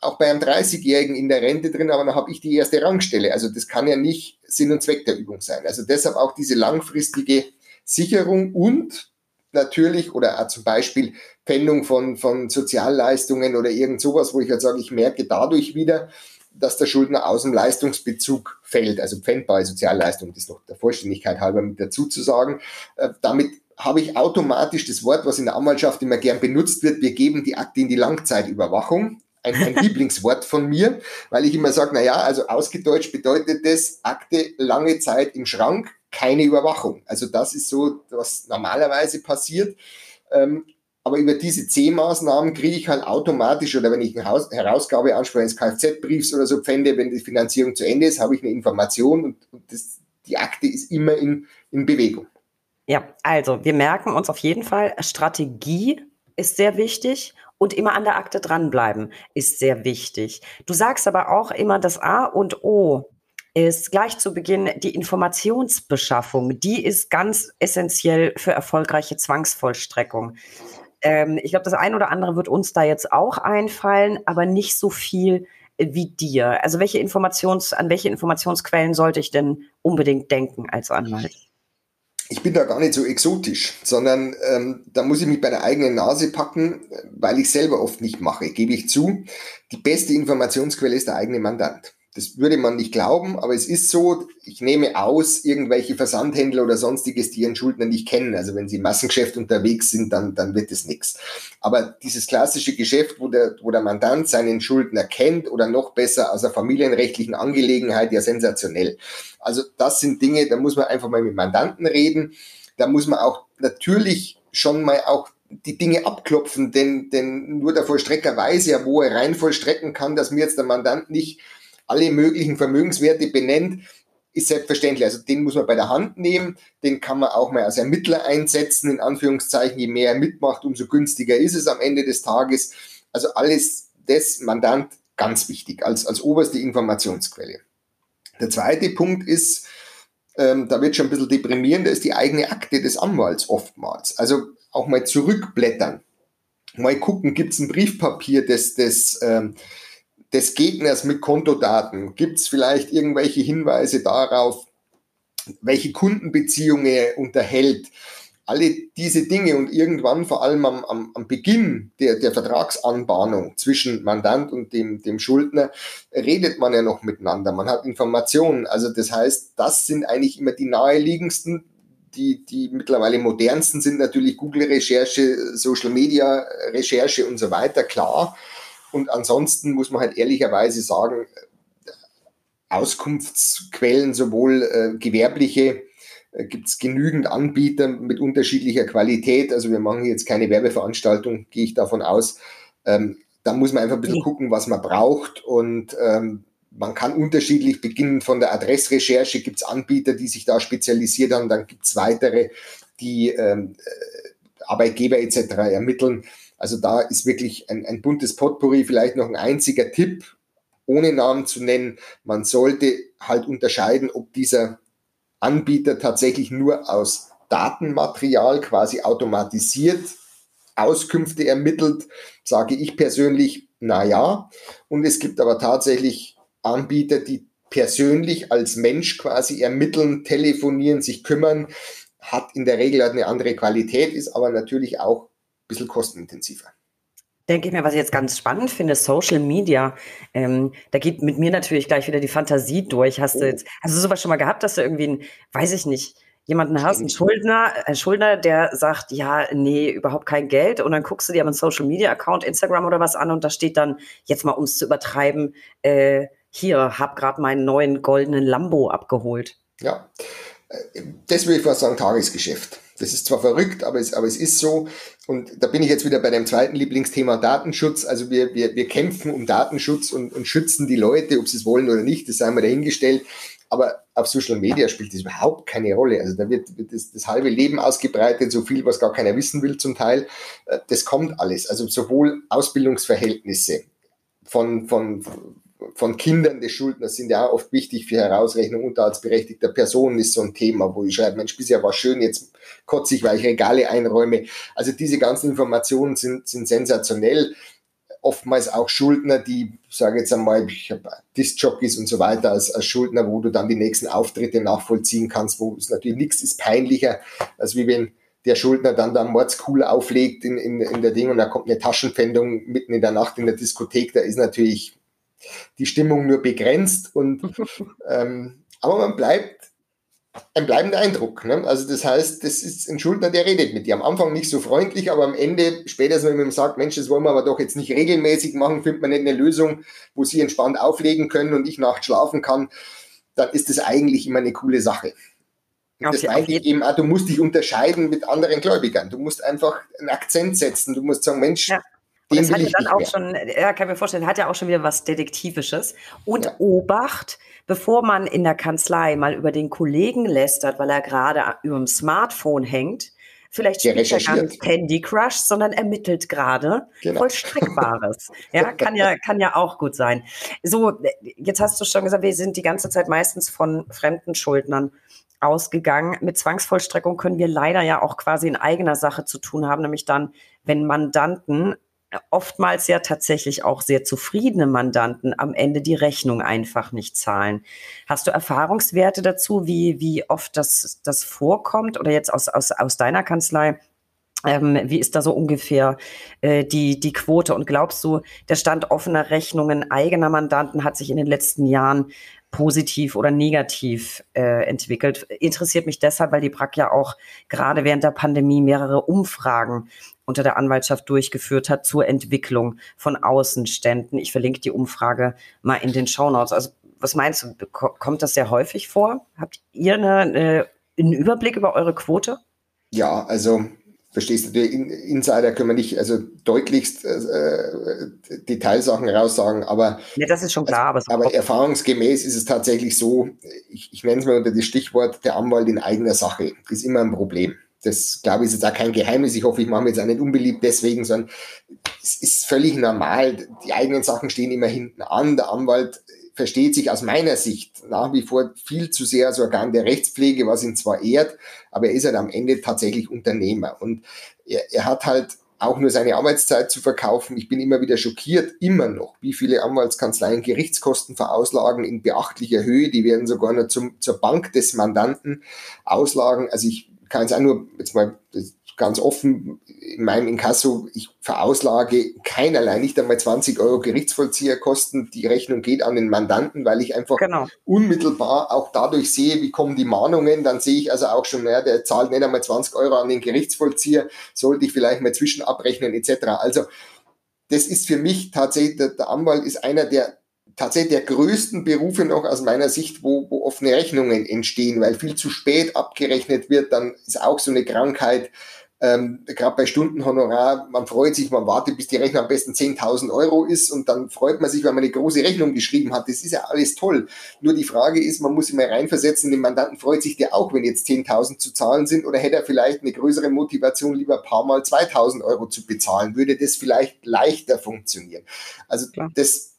S2: auch bei einem 30-Jährigen in der Rente drin, aber dann habe ich die erste Rangstelle. Also das kann ja nicht Sinn und Zweck der Übung sein. Also deshalb auch diese langfristige Sicherung und natürlich oder auch zum Beispiel Pfändung von, von Sozialleistungen oder irgend sowas, wo ich halt sage, ich merke dadurch wieder, dass der Schuldner aus dem Leistungsbezug fällt, also pfändbare Sozialleistung, das ist noch der Vollständigkeit halber mit dazu zu sagen. Äh, damit habe ich automatisch das Wort, was in der Anwaltschaft immer gern benutzt wird, wir geben die Akte in die Langzeitüberwachung. Ein, ein (laughs) Lieblingswort von mir, weil ich immer sage, na ja, also ausgedeutscht bedeutet das Akte lange Zeit im Schrank, keine Überwachung. Also das ist so, was normalerweise passiert. Ähm, aber über diese C-Maßnahmen kriege ich halt automatisch, oder wenn ich eine Haus Herausgabeanspruch eines Kfz-Briefs oder so pfände, wenn die Finanzierung zu Ende ist, habe ich eine Information und, und das, die Akte ist immer in, in Bewegung.
S1: Ja, also wir merken uns auf jeden Fall, Strategie ist sehr wichtig und immer an der Akte dranbleiben ist sehr wichtig. Du sagst aber auch immer, das A und O ist gleich zu Beginn die Informationsbeschaffung. Die ist ganz essentiell für erfolgreiche Zwangsvollstreckung. Ähm, ich glaube, das eine oder andere wird uns da jetzt auch einfallen, aber nicht so viel wie dir. Also welche Informations, an welche Informationsquellen sollte ich denn unbedingt denken als Anwalt?
S2: Ich bin da gar nicht so exotisch, sondern ähm, da muss ich mich bei der eigenen Nase packen, weil ich selber oft nicht mache, gebe ich zu. Die beste Informationsquelle ist der eigene Mandant. Das würde man nicht glauben, aber es ist so, ich nehme aus, irgendwelche Versandhändler oder sonstiges, die ihren Schuldner nicht kennen. Also wenn sie im Massengeschäft unterwegs sind, dann, dann wird es nichts. Aber dieses klassische Geschäft, wo der, wo der Mandant seinen Schuldner kennt oder noch besser aus einer familienrechtlichen Angelegenheit, ja sensationell. Also das sind Dinge, da muss man einfach mal mit Mandanten reden. Da muss man auch natürlich schon mal auch die Dinge abklopfen, denn, denn nur der Vollstrecker weiß ja, wo er rein vollstrecken kann, dass mir jetzt der Mandant nicht alle möglichen Vermögenswerte benennt, ist selbstverständlich. Also den muss man bei der Hand nehmen, den kann man auch mal als Ermittler einsetzen, in Anführungszeichen. Je mehr er mitmacht, umso günstiger ist es am Ende des Tages. Also alles das Mandant ganz wichtig als, als oberste Informationsquelle. Der zweite Punkt ist, ähm, da wird schon ein bisschen deprimierend, da ist die eigene Akte des Anwalts oftmals. Also auch mal zurückblättern, mal gucken, gibt es ein Briefpapier des, des ähm, des Gegners mit Kontodaten? Gibt es vielleicht irgendwelche Hinweise darauf, welche Kundenbeziehungen er unterhält? Alle diese Dinge und irgendwann vor allem am, am, am Beginn der, der Vertragsanbahnung zwischen Mandant und dem, dem Schuldner redet man ja noch miteinander. Man hat Informationen. Also das heißt, das sind eigentlich immer die naheliegendsten die, die mittlerweile modernsten sind natürlich Google-Recherche, Social-Media-Recherche und so weiter, klar. Und ansonsten muss man halt ehrlicherweise sagen, Auskunftsquellen, sowohl äh, gewerbliche, äh, gibt es genügend Anbieter mit unterschiedlicher Qualität. Also wir machen jetzt keine Werbeveranstaltung, gehe ich davon aus. Ähm, da muss man einfach ein bisschen gucken, was man braucht. Und ähm, man kann unterschiedlich beginnen. Von der Adressrecherche gibt es Anbieter, die sich da spezialisiert haben. Dann gibt es weitere, die ähm, äh, Arbeitgeber etc. ermitteln. Also da ist wirklich ein, ein buntes Potpourri, vielleicht noch ein einziger Tipp, ohne Namen zu nennen. Man sollte halt unterscheiden, ob dieser Anbieter tatsächlich nur aus Datenmaterial quasi automatisiert Auskünfte ermittelt, sage ich persönlich, na ja. Und es gibt aber tatsächlich Anbieter, die persönlich als Mensch quasi ermitteln, telefonieren, sich kümmern, hat in der Regel eine andere Qualität, ist aber natürlich auch bisschen kostenintensiver
S1: denke ich mir, was ich jetzt ganz spannend finde, Social Media. Ähm, da geht mit mir natürlich gleich wieder die Fantasie durch. Hast oh. du jetzt, hast du sowas schon mal gehabt, dass du irgendwie, einen, weiß ich nicht, jemanden hast, einen Schuldner, einen Schuldner, der sagt, ja, nee, überhaupt kein Geld. Und dann guckst du dir aber einen Social Media Account, Instagram oder was an und da steht dann, jetzt mal um es zu übertreiben, äh, hier, hab gerade meinen neuen goldenen Lambo abgeholt.
S2: Ja, äh, das würde ich fast sagen, Tagesgeschäft. Das ist zwar verrückt, aber es, aber es ist so. Und da bin ich jetzt wieder bei dem zweiten Lieblingsthema Datenschutz. Also wir, wir, wir kämpfen um Datenschutz und, und schützen die Leute, ob sie es wollen oder nicht, das sei mal dahingestellt. Aber auf Social Media spielt das überhaupt keine Rolle. Also da wird, wird das, das halbe Leben ausgebreitet, so viel, was gar keiner wissen will zum Teil. Äh, das kommt alles. Also sowohl Ausbildungsverhältnisse von, von, von Kindern des Schuldners sind ja auch oft wichtig für Herausrechnung unter als berechtigter Person ist so ein Thema, wo ich schreibe, Mensch, bisher war schön, jetzt kotze ich, weil ich Regale einräume. Also diese ganzen Informationen sind, sind sensationell. Oftmals auch Schuldner, die, sage jetzt einmal, ich habe Disc-Jockeys und so weiter als, als Schuldner, wo du dann die nächsten Auftritte nachvollziehen kannst, wo es natürlich nichts ist peinlicher, als wie wenn der Schuldner dann da Mordskuhl auflegt in, in, in der Ding und da kommt eine Taschenpfändung mitten in der Nacht in der Diskothek, da ist natürlich die Stimmung nur begrenzt und (laughs) ähm, aber man bleibt ein bleibender Eindruck. Ne? Also das heißt, das ist ein Schuldner, der redet mit dir. Am Anfang nicht so freundlich, aber am Ende, spätestens wenn man ihm sagt, Mensch, das wollen wir aber doch jetzt nicht regelmäßig machen, findet man nicht eine Lösung, wo sie entspannt auflegen können und ich nachts schlafen kann, dann ist das eigentlich immer eine coole Sache. Und das meine ich eben auch, du musst dich unterscheiden mit anderen Gläubigern. Du musst einfach einen Akzent setzen. Du musst sagen, Mensch,
S1: ja. Und das hat ja dann auch mehr. schon, ja, kann mir vorstellen, hat ja auch schon wieder was Detektivisches. Und ja. Obacht, bevor man in der Kanzlei mal über den Kollegen lästert, weil er gerade über dem Smartphone hängt, vielleicht spielt er gar nicht Candy Crush, sondern ermittelt gerade genau. Vollstreckbares. (laughs) ja, kann ja, kann ja auch gut sein. So, jetzt hast du schon gesagt, wir sind die ganze Zeit meistens von fremden Schuldnern ausgegangen. Mit Zwangsvollstreckung können wir leider ja auch quasi in eigener Sache zu tun haben, nämlich dann, wenn Mandanten oftmals ja tatsächlich auch sehr zufriedene Mandanten am Ende die Rechnung einfach nicht zahlen. Hast du Erfahrungswerte dazu, wie, wie oft das, das vorkommt oder jetzt aus, aus, aus deiner Kanzlei? Ähm, wie ist da so ungefähr äh, die, die Quote? Und glaubst du, der Stand offener Rechnungen eigener Mandanten hat sich in den letzten Jahren positiv oder negativ äh, entwickelt. Interessiert mich deshalb, weil die BRAC ja auch gerade während der Pandemie mehrere Umfragen unter der Anwaltschaft durchgeführt hat zur Entwicklung von Außenständen. Ich verlinke die Umfrage mal in den Shownotes. Also was meinst du, kommt das sehr häufig vor? Habt ihr eine, eine, einen Überblick über eure Quote?
S2: Ja, also verstehst du, Insider können wir nicht also deutlichst äh, Detailsachen raussagen, aber,
S1: ja, das ist schon klar,
S2: also, aber, aber erfahrungsgemäß ist es tatsächlich so, ich, ich nenne es mal unter das Stichwort der Anwalt in eigener Sache, ist immer ein Problem. Das glaube ich ist jetzt auch kein Geheimnis. Ich hoffe, ich mache mir jetzt auch nicht unbeliebt deswegen, sondern es ist völlig normal. Die eigenen Sachen stehen immer hinten an. Der Anwalt versteht sich aus meiner Sicht nach wie vor viel zu sehr als Organ der Rechtspflege, was ihn zwar ehrt, aber er ist halt am Ende tatsächlich Unternehmer. Und er, er hat halt auch nur seine Arbeitszeit zu verkaufen. Ich bin immer wieder schockiert, immer noch, wie viele Anwaltskanzleien Gerichtskosten verauslagen in beachtlicher Höhe. Die werden sogar noch zum, zur Bank des Mandanten auslagen. Also ich kann es auch nur jetzt mal ganz offen in meinem Inkasso, ich verauslage keinerlei, nicht einmal 20 Euro Gerichtsvollzieherkosten. Die Rechnung geht an den Mandanten, weil ich einfach genau. unmittelbar auch dadurch sehe, wie kommen die Mahnungen. Dann sehe ich also auch schon, naja, der zahlt nicht einmal 20 Euro an den Gerichtsvollzieher, sollte ich vielleicht mal zwischen abrechnen etc. Also das ist für mich tatsächlich, der Anwalt ist einer der tatsächlich der größten Berufe noch aus meiner Sicht, wo, wo offene Rechnungen entstehen, weil viel zu spät abgerechnet wird, dann ist auch so eine Krankheit, ähm, Gerade bei Stundenhonorar, man freut sich, man wartet, bis die Rechnung am besten 10.000 Euro ist und dann freut man sich, wenn man eine große Rechnung geschrieben hat. Das ist ja alles toll. Nur die Frage ist, man muss sich mal reinversetzen, den Mandanten freut sich der auch, wenn jetzt 10.000 zu zahlen sind oder hätte er vielleicht eine größere Motivation, lieber ein paar Mal 2.000 Euro zu bezahlen? Würde das vielleicht leichter funktionieren? Also Klar. das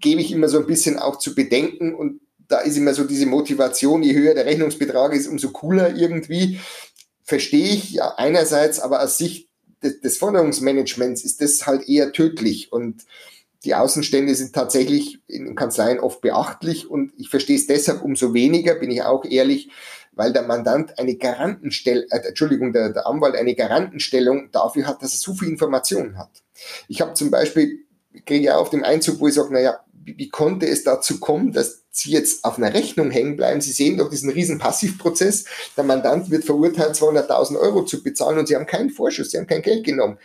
S2: gebe ich immer so ein bisschen auch zu bedenken und da ist immer so diese Motivation, je höher der Rechnungsbetrag ist, umso cooler irgendwie verstehe ich ja einerseits, aber aus Sicht des, des Forderungsmanagements ist das halt eher tödlich und die Außenstände sind tatsächlich in Kanzleien oft beachtlich und ich verstehe es deshalb umso weniger, bin ich auch ehrlich, weil der Mandant eine Garantenstellung, äh, Entschuldigung, der, der Anwalt eine Garantenstellung dafür hat, dass er so viel Informationen hat. Ich habe zum Beispiel, kriege ja auf dem Einzug, wo ich sage, naja, wie, konnte es dazu kommen, dass Sie jetzt auf einer Rechnung hängen bleiben? Sie sehen doch diesen riesen Passivprozess. Der Mandant wird verurteilt, 200.000 Euro zu bezahlen und Sie haben keinen Vorschuss, Sie haben kein Geld genommen.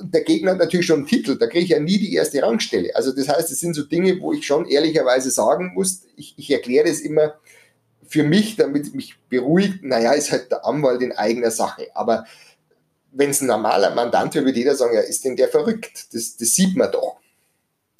S2: Der Gegner hat natürlich schon einen Titel, da kriege ich ja nie die erste Rangstelle. Also das heißt, es sind so Dinge, wo ich schon ehrlicherweise sagen muss, ich, ich erkläre das immer für mich, damit mich beruhigt, naja, ist halt der Anwalt in eigener Sache. Aber wenn es ein normaler Mandant wäre, würde jeder sagen, ja, ist denn der verrückt? Das, das sieht man doch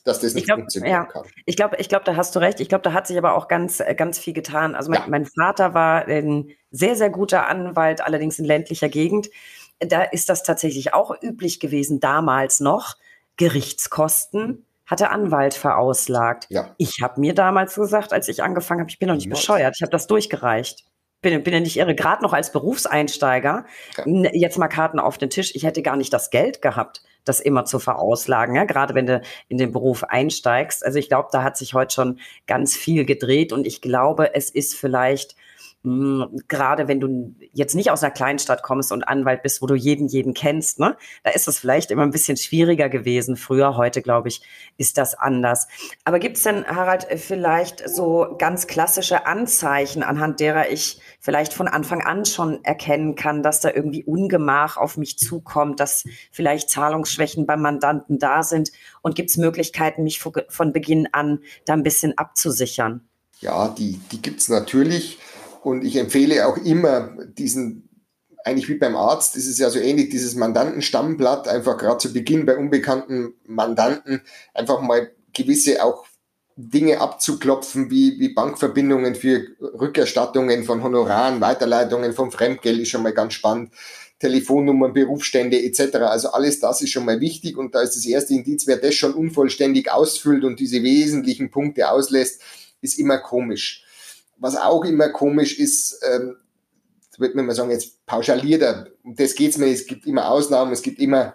S2: dass das nicht glaub, funktionieren ja. kann.
S1: Ich glaube, ich glaube, da hast du recht. Ich glaube, da hat sich aber auch ganz, äh, ganz viel getan. Also mein, ja. mein Vater war ein sehr, sehr guter Anwalt, allerdings in ländlicher Gegend. Da ist das tatsächlich auch üblich gewesen, damals noch. Gerichtskosten hat der Anwalt verauslagt. Ja. Ich habe mir damals gesagt, als ich angefangen habe, ich bin noch nicht bescheuert, ich habe das durchgereicht bin, bin ja nicht irre, gerade noch als Berufseinsteiger, ja. jetzt mal Karten auf den Tisch, ich hätte gar nicht das Geld gehabt, das immer zu verauslagen, ja, gerade wenn du in den Beruf einsteigst. Also ich glaube, da hat sich heute schon ganz viel gedreht und ich glaube, es ist vielleicht gerade wenn du jetzt nicht aus einer Kleinstadt kommst und Anwalt bist, wo du jeden, jeden kennst, ne, da ist es vielleicht immer ein bisschen schwieriger gewesen. Früher, heute, glaube ich, ist das anders. Aber gibt es denn, Harald, vielleicht so ganz klassische Anzeichen, anhand derer ich vielleicht von Anfang an schon erkennen kann, dass da irgendwie Ungemach auf mich zukommt, dass vielleicht Zahlungsschwächen beim Mandanten da sind? Und gibt es Möglichkeiten, mich von Beginn an da ein bisschen abzusichern?
S2: Ja, die, die gibt es natürlich Und ich empfehle auch immer diesen, eigentlich wie beim Arzt, ist ja so ähnlich, dieses Mandantenstammblatt, einfach gerade zu Beginn bei unbekannten Mandanten einfach mal gewisse auch Dinge abzuklopfen, wie, wie Bankverbindungen für Rückerstattungen von Honoraren, Weiterleitungen vom Fremdgeld ist schon mal ganz spannend. Telefonnummern, Berufsstände etc. Also alles das ist schon mal wichtig und da ist das erste Indiz, wer das schon unvollständig ausfüllt und diese wesentlichen Punkte auslässt, ist immer komisch. Was auch immer komisch ist, ähm, wird man mal sagen, jetzt pauschaliert er, um das geht's mir, es gibt immer Ausnahmen, es gibt immer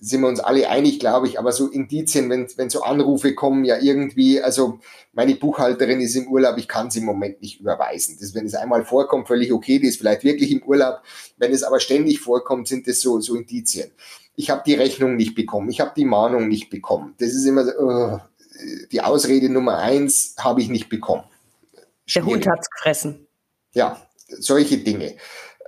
S2: sind wir uns alle einig, glaube ich, aber so Indizien, wenn, wenn so Anrufe kommen, ja irgendwie, also meine Buchhalterin ist im Urlaub, ich kann sie im Moment nicht überweisen. Das, wenn es einmal vorkommt, völlig okay, die ist vielleicht wirklich im Urlaub. Wenn es aber ständig vorkommt, sind das so, so Indizien. Ich habe die Rechnung nicht bekommen, ich habe die Mahnung nicht bekommen. Das ist immer so, uh, die Ausrede Nummer eins habe ich nicht bekommen.
S1: Schwierig. Der Hund hat's gefressen.
S2: Ja, solche Dinge.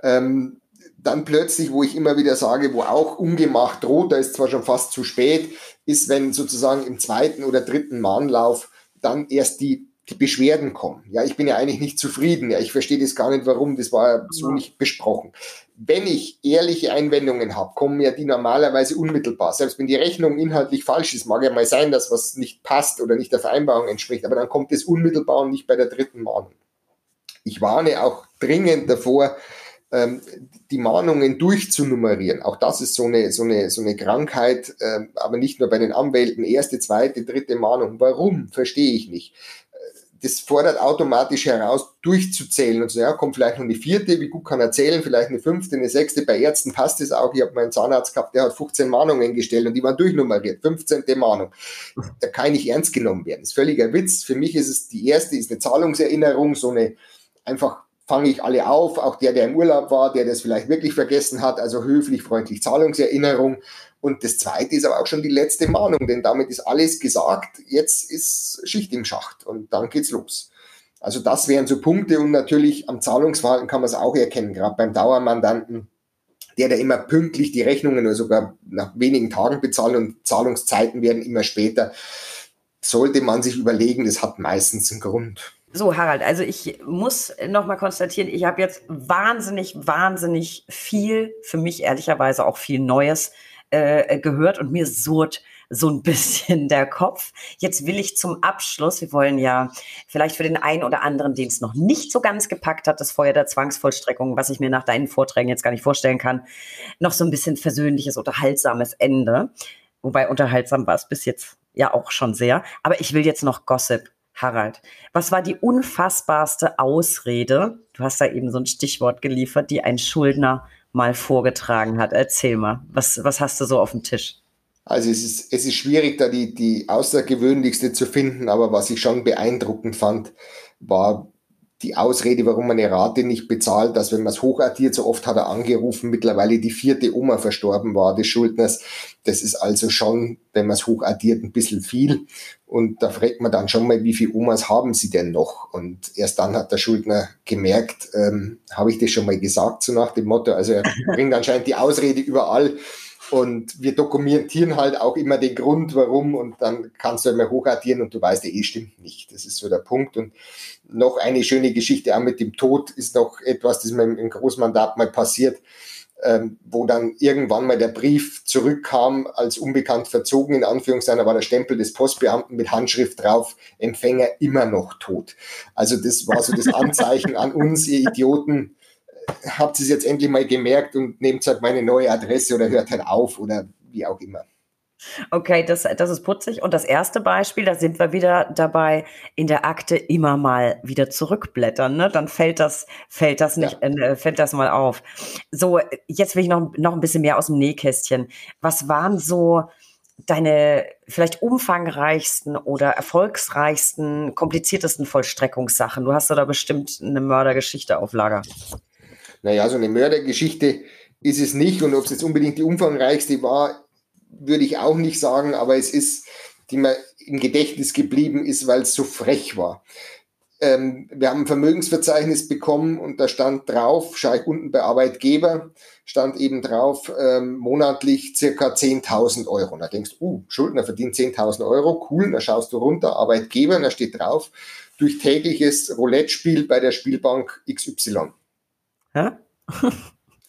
S2: Ähm, dann plötzlich, wo ich immer wieder sage, wo auch ungemacht droht, da ist zwar schon fast zu spät, ist, wenn sozusagen im zweiten oder dritten Mahnlauf dann erst die, die Beschwerden kommen. Ja, ich bin ja eigentlich nicht zufrieden. Ja, ich verstehe das gar nicht, warum. Das war ja so nicht besprochen. Wenn ich ehrliche Einwendungen habe, kommen ja die normalerweise unmittelbar. Selbst wenn die Rechnung inhaltlich falsch ist, mag ja mal sein, dass was nicht passt oder nicht der Vereinbarung entspricht, aber dann kommt es unmittelbar und nicht bei der dritten Mahnung. Ich warne auch dringend davor, ähm, die Mahnungen durchzunummerieren. Auch das ist so eine, so eine, so eine Krankheit, ähm, aber nicht nur bei den Anwälten. Erste, zweite, dritte Mahnung. Warum? Verstehe ich nicht. Das fordert automatisch heraus, durchzuzählen und so, ja, kommt vielleicht noch eine vierte, wie gut kann er zählen, vielleicht eine fünfte, eine sechste. Bei Ärzten passt es auch. Ich habe meinen Zahnarzt gehabt, der hat 15 Mahnungen gestellt und die waren durchnummeriert. 15. Mahnung. Da kann ich ernst genommen werden. Das ist völliger Witz. Für mich ist es, die erste ist eine Zahlungserinnerung, so eine einfach fange ich alle auf, auch der, der im Urlaub war, der das vielleicht wirklich vergessen hat, also höflich, freundlich, Zahlungserinnerung. Und das zweite ist aber auch schon die letzte Mahnung, denn damit ist alles gesagt. Jetzt ist Schicht im Schacht und dann geht's los. Also das wären so Punkte und natürlich am Zahlungsverhalten kann man es auch erkennen, gerade beim Dauermandanten, der da immer pünktlich die Rechnungen oder sogar nach wenigen Tagen bezahlt und Zahlungszeiten werden immer später, sollte man sich überlegen, das hat meistens einen Grund.
S1: So, Harald, also ich muss nochmal konstatieren, ich habe jetzt wahnsinnig, wahnsinnig viel, für mich ehrlicherweise auch viel Neues äh, gehört und mir surrt so ein bisschen (laughs) der Kopf. Jetzt will ich zum Abschluss, wir wollen ja vielleicht für den einen oder anderen, den es noch nicht so ganz gepackt hat, das Feuer der Zwangsvollstreckung, was ich mir nach deinen Vorträgen jetzt gar nicht vorstellen kann, noch so ein bisschen versöhnliches, unterhaltsames Ende. Wobei unterhaltsam war es bis jetzt ja auch schon sehr. Aber ich will jetzt noch Gossip. Harald, was war die unfassbarste Ausrede? Du hast da eben so ein Stichwort geliefert, die ein Schuldner mal vorgetragen hat. Erzähl mal, was, was hast du so auf dem Tisch?
S2: Also es ist, es ist schwierig, da die, die außergewöhnlichste zu finden, aber was ich schon beeindruckend fand, war die Ausrede, warum man eine Rate nicht bezahlt, dass wenn man es hochaddiert, so oft hat er angerufen, mittlerweile die vierte Oma verstorben war des Schuldners. Das ist also schon, wenn man es hochaddiert, ein bisschen viel. Und da fragt man dann schon mal, wie viele Omas haben sie denn noch? Und erst dann hat der Schuldner gemerkt, ähm, habe ich das schon mal gesagt, so nach dem Motto. Also er bringt anscheinend die Ausrede überall. Und wir dokumentieren halt auch immer den Grund, warum, und dann kannst du immer hochaddieren und du weißt, eh stimmt nicht. Das ist so der Punkt. Und noch eine schöne Geschichte auch mit dem Tod ist noch etwas, das mir im Großmandat mal passiert, ähm, wo dann irgendwann mal der Brief zurückkam, als unbekannt verzogen, in Anführungszeichen, da war der Stempel des Postbeamten mit Handschrift drauf, Empfänger immer noch tot. Also das war so das Anzeichen an uns, ihr Idioten, habt ihr es jetzt endlich mal gemerkt und nehmt halt meine neue Adresse oder hört halt auf oder wie auch immer.
S1: Okay, das, das ist putzig. Und das erste Beispiel, da sind wir wieder dabei, in der Akte immer mal wieder zurückblättern. Ne? Dann fällt das, fällt das nicht, ja. äh, fällt das mal auf. So, jetzt will ich noch, noch ein bisschen mehr aus dem Nähkästchen. Was waren so deine vielleicht umfangreichsten oder erfolgsreichsten, kompliziertesten Vollstreckungssachen? Du hast da bestimmt eine Mördergeschichte auf Lager.
S2: Naja, so eine Mördergeschichte ist es nicht. Und ob es jetzt unbedingt die umfangreichste war, würde ich auch nicht sagen, aber es ist, die mir im Gedächtnis geblieben ist, weil es so frech war. ähm, wir haben ein Vermögensverzeichnis bekommen und da stand drauf, schaue ich unten bei Arbeitgeber, stand eben drauf, ähm, monatlich circa 10.000 Euro. Und da denkst du, uh, Schuldner verdient 10.000 Euro, cool, da schaust du runter, Arbeitgeber, und da steht drauf, durch tägliches Roulette-Spiel bei der Spielbank XY. Ja?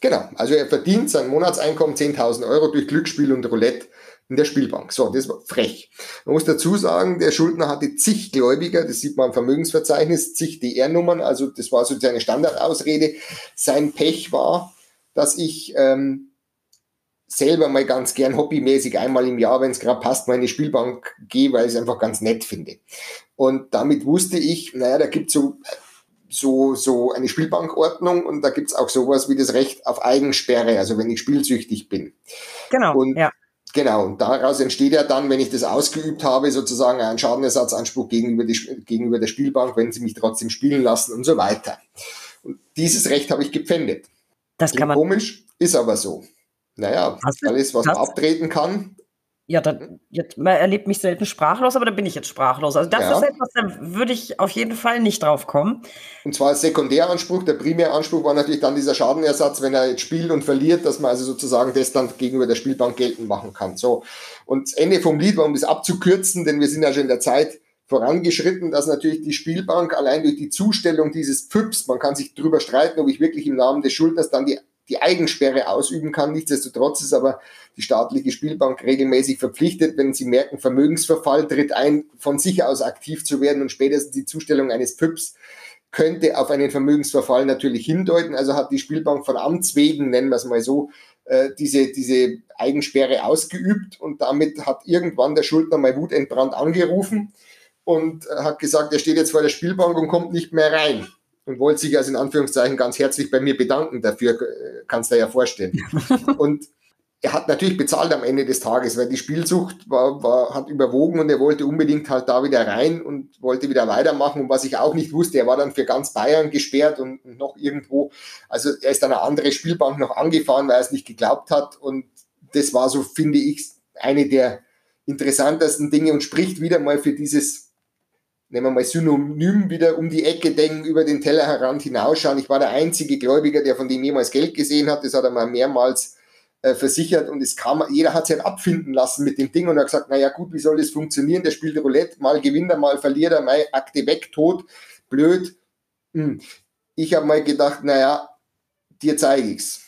S2: genau, also er verdient sein Monatseinkommen 10.000 Euro durch Glücksspiel und Roulette in der Spielbank. So, das war frech. Man muss dazu sagen, der Schuldner hatte zig Gläubiger, das sieht man im Vermögensverzeichnis, zig DR-Nummern, also das war so seine Standardausrede. Sein Pech war, dass ich ähm, selber mal ganz gern hobbymäßig einmal im Jahr, wenn es gerade passt, meine Spielbank gehe, weil ich es einfach ganz nett finde. Und damit wusste ich, naja, da gibt so so, so eine Spielbankordnung und da gibt's auch sowas wie das Recht auf Eigensperre, also wenn ich spielsüchtig bin.
S1: Genau.
S2: Und ja. Genau, und daraus entsteht ja dann, wenn ich das ausgeübt habe, sozusagen ein Schadenersatzanspruch gegenüber, die, gegenüber der Spielbank, wenn sie mich trotzdem spielen lassen und so weiter. Und dieses Recht habe ich gepfändet.
S1: Das kann man.
S2: Komisch, ist aber so. Naja, alles, was man abtreten kann,
S1: ja, dann, jetzt, man erlebt mich selten sprachlos, aber da bin ich jetzt sprachlos. Also das ja. ist etwas, da würde ich auf jeden Fall nicht drauf kommen.
S2: Und zwar als Sekundäranspruch, der Primäranspruch war natürlich dann dieser Schadenersatz, wenn er jetzt spielt und verliert, dass man also sozusagen das dann gegenüber der Spielbank geltend machen kann. So. Und das Ende vom Lied war, um das abzukürzen, denn wir sind ja schon in der Zeit vorangeschritten, dass natürlich die Spielbank allein durch die Zustellung dieses Pfüps, man kann sich darüber streiten, ob ich wirklich im Namen des Schuldners dann die die Eigensperre ausüben kann. Nichtsdestotrotz ist aber die staatliche Spielbank regelmäßig verpflichtet, wenn sie merken, Vermögensverfall tritt ein, von sich aus aktiv zu werden und spätestens die Zustellung eines PIPs könnte auf einen Vermögensverfall natürlich hindeuten. Also hat die Spielbank von Amts wegen, nennen wir es mal so, äh, diese, diese Eigensperre ausgeübt und damit hat irgendwann der Schuldner mal wutentbrannt angerufen und äh, hat gesagt, er steht jetzt vor der Spielbank und kommt nicht mehr rein und wollte sich also in Anführungszeichen ganz herzlich bei mir bedanken dafür, äh, kannst du dir ja vorstellen. (laughs) und er hat natürlich bezahlt am Ende des Tages, weil die Spielsucht war, war, hat überwogen und er wollte unbedingt halt da wieder rein und wollte wieder weitermachen. Und was ich auch nicht wusste, er war dann für ganz Bayern gesperrt und noch irgendwo. Also er ist dann eine andere Spielbank noch angefahren, weil er es nicht geglaubt hat. Und das war so, finde ich, eine der interessantesten Dinge und spricht wieder mal für dieses nehmen wir mal synonym wieder um die Ecke denken, über den Tellerrand hinausschauen. Ich war der einzige Gläubiger, der von dem jemals Geld gesehen hat. Das hat er mal mehrmals äh, versichert und es kam, jeder hat sich abfinden lassen mit dem Ding und hat gesagt, naja gut, wie soll das funktionieren? Der spielt Roulette, mal gewinnt er, mal verliert er, mal Akte weg, tot, blöd. Hm. Ich habe mal gedacht, naja, dir zeige ich's.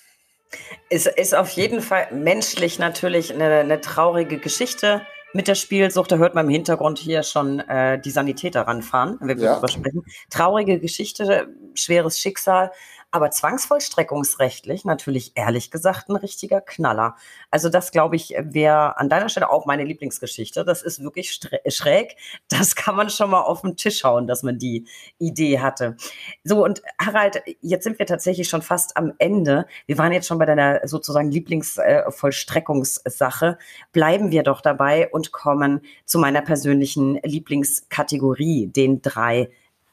S1: Es ist auf jeden Fall menschlich natürlich eine, eine traurige Geschichte mit der Spielsucht. Da hört man im Hintergrund hier schon äh, die Sanitäter ranfahren, wenn wir ja. darüber sprechen. Traurige Geschichte, schweres Schicksal aber zwangsvollstreckungsrechtlich natürlich ehrlich gesagt ein richtiger Knaller. Also das glaube ich wäre an deiner Stelle auch meine Lieblingsgeschichte. Das ist wirklich schräg. Das kann man schon mal auf den Tisch hauen, dass man die Idee hatte. So und Harald, jetzt sind wir tatsächlich schon fast am Ende. Wir waren jetzt schon bei deiner sozusagen Lieblingsvollstreckungssache. Bleiben wir doch dabei und kommen zu meiner persönlichen Lieblingskategorie, den drei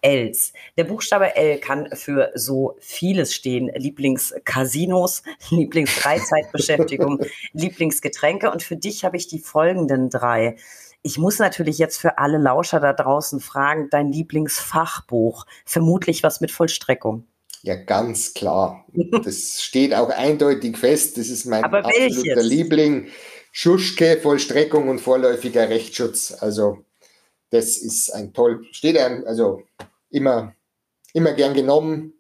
S1: Ls. Der Buchstabe L kann für so vieles stehen. Lieblingscasinos, (laughs) Lieblingsfreizeitbeschäftigung, (laughs) Lieblingsgetränke. Und für dich habe ich die folgenden drei. Ich muss natürlich jetzt für alle Lauscher da draußen fragen, dein Lieblingsfachbuch, vermutlich was mit Vollstreckung.
S2: Ja, ganz klar. Das (laughs) steht auch eindeutig fest. Das ist mein
S1: Aber absoluter welches?
S2: Liebling. Schuschke, Vollstreckung und vorläufiger Rechtsschutz. Also, das ist ein toll, steht ein, also immer, immer gern genommen.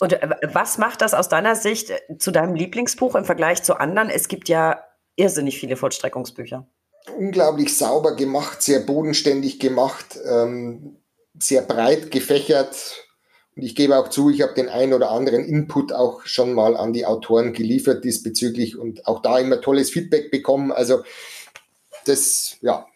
S1: Und äh, was macht das aus deiner Sicht äh, zu deinem Lieblingsbuch im Vergleich zu anderen? Es gibt ja irrsinnig viele Vollstreckungsbücher.
S2: Unglaublich sauber gemacht, sehr bodenständig gemacht, ähm, sehr breit gefächert. Und ich gebe auch zu, ich habe den einen oder anderen Input auch schon mal an die Autoren geliefert diesbezüglich und auch da immer tolles Feedback bekommen. Also das, ja,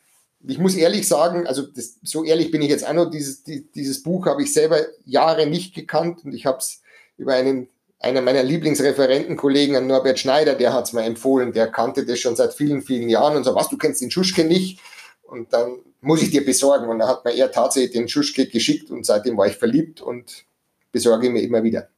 S2: ich muss ehrlich sagen, also das, so ehrlich bin ich jetzt auch noch, dieses, die, dieses Buch habe ich selber Jahre nicht gekannt und ich habe es über einen, einer meiner Lieblingsreferentenkollegen, an Norbert Schneider, der hat es mir empfohlen, der kannte das schon seit vielen, vielen Jahren und so, was, du kennst den Schuschke nicht? Und dann muss ich dir besorgen. Und dann hat mir er tatsächlich den Schuschke geschickt und seitdem war ich verliebt und besorge mir immer wieder.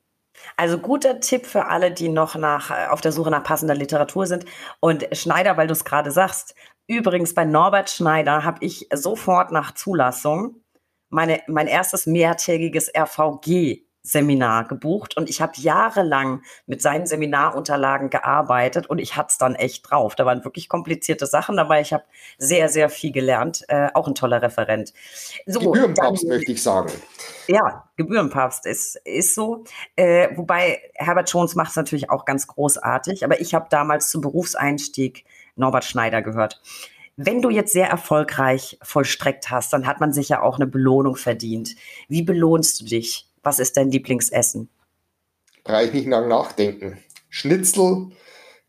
S1: Also guter Tipp für alle, die noch nach, äh, auf der Suche nach passender Literatur sind. Und Schneider, weil du es gerade sagst, Übrigens, bei Norbert Schneider habe ich sofort nach Zulassung meine, mein erstes mehrtägiges RVG Seminar gebucht und ich habe jahrelang mit seinen Seminarunterlagen gearbeitet und ich hatte es dann echt drauf. Da waren wirklich komplizierte Sachen dabei. Ich habe sehr, sehr viel gelernt. Äh, auch ein toller Referent.
S2: So, Gebührenpapst dann, möchte ich sagen.
S1: Ja, Gebührenpapst ist, ist so. Äh, wobei Herbert Jones macht es natürlich auch ganz großartig. Aber ich habe damals zum Berufseinstieg Norbert Schneider gehört. Wenn du jetzt sehr erfolgreich vollstreckt hast, dann hat man sich ja auch eine Belohnung verdient. Wie belohnst du dich? Was ist dein Lieblingsessen?
S2: Brauche ich nicht lang nachdenken. Schnitzel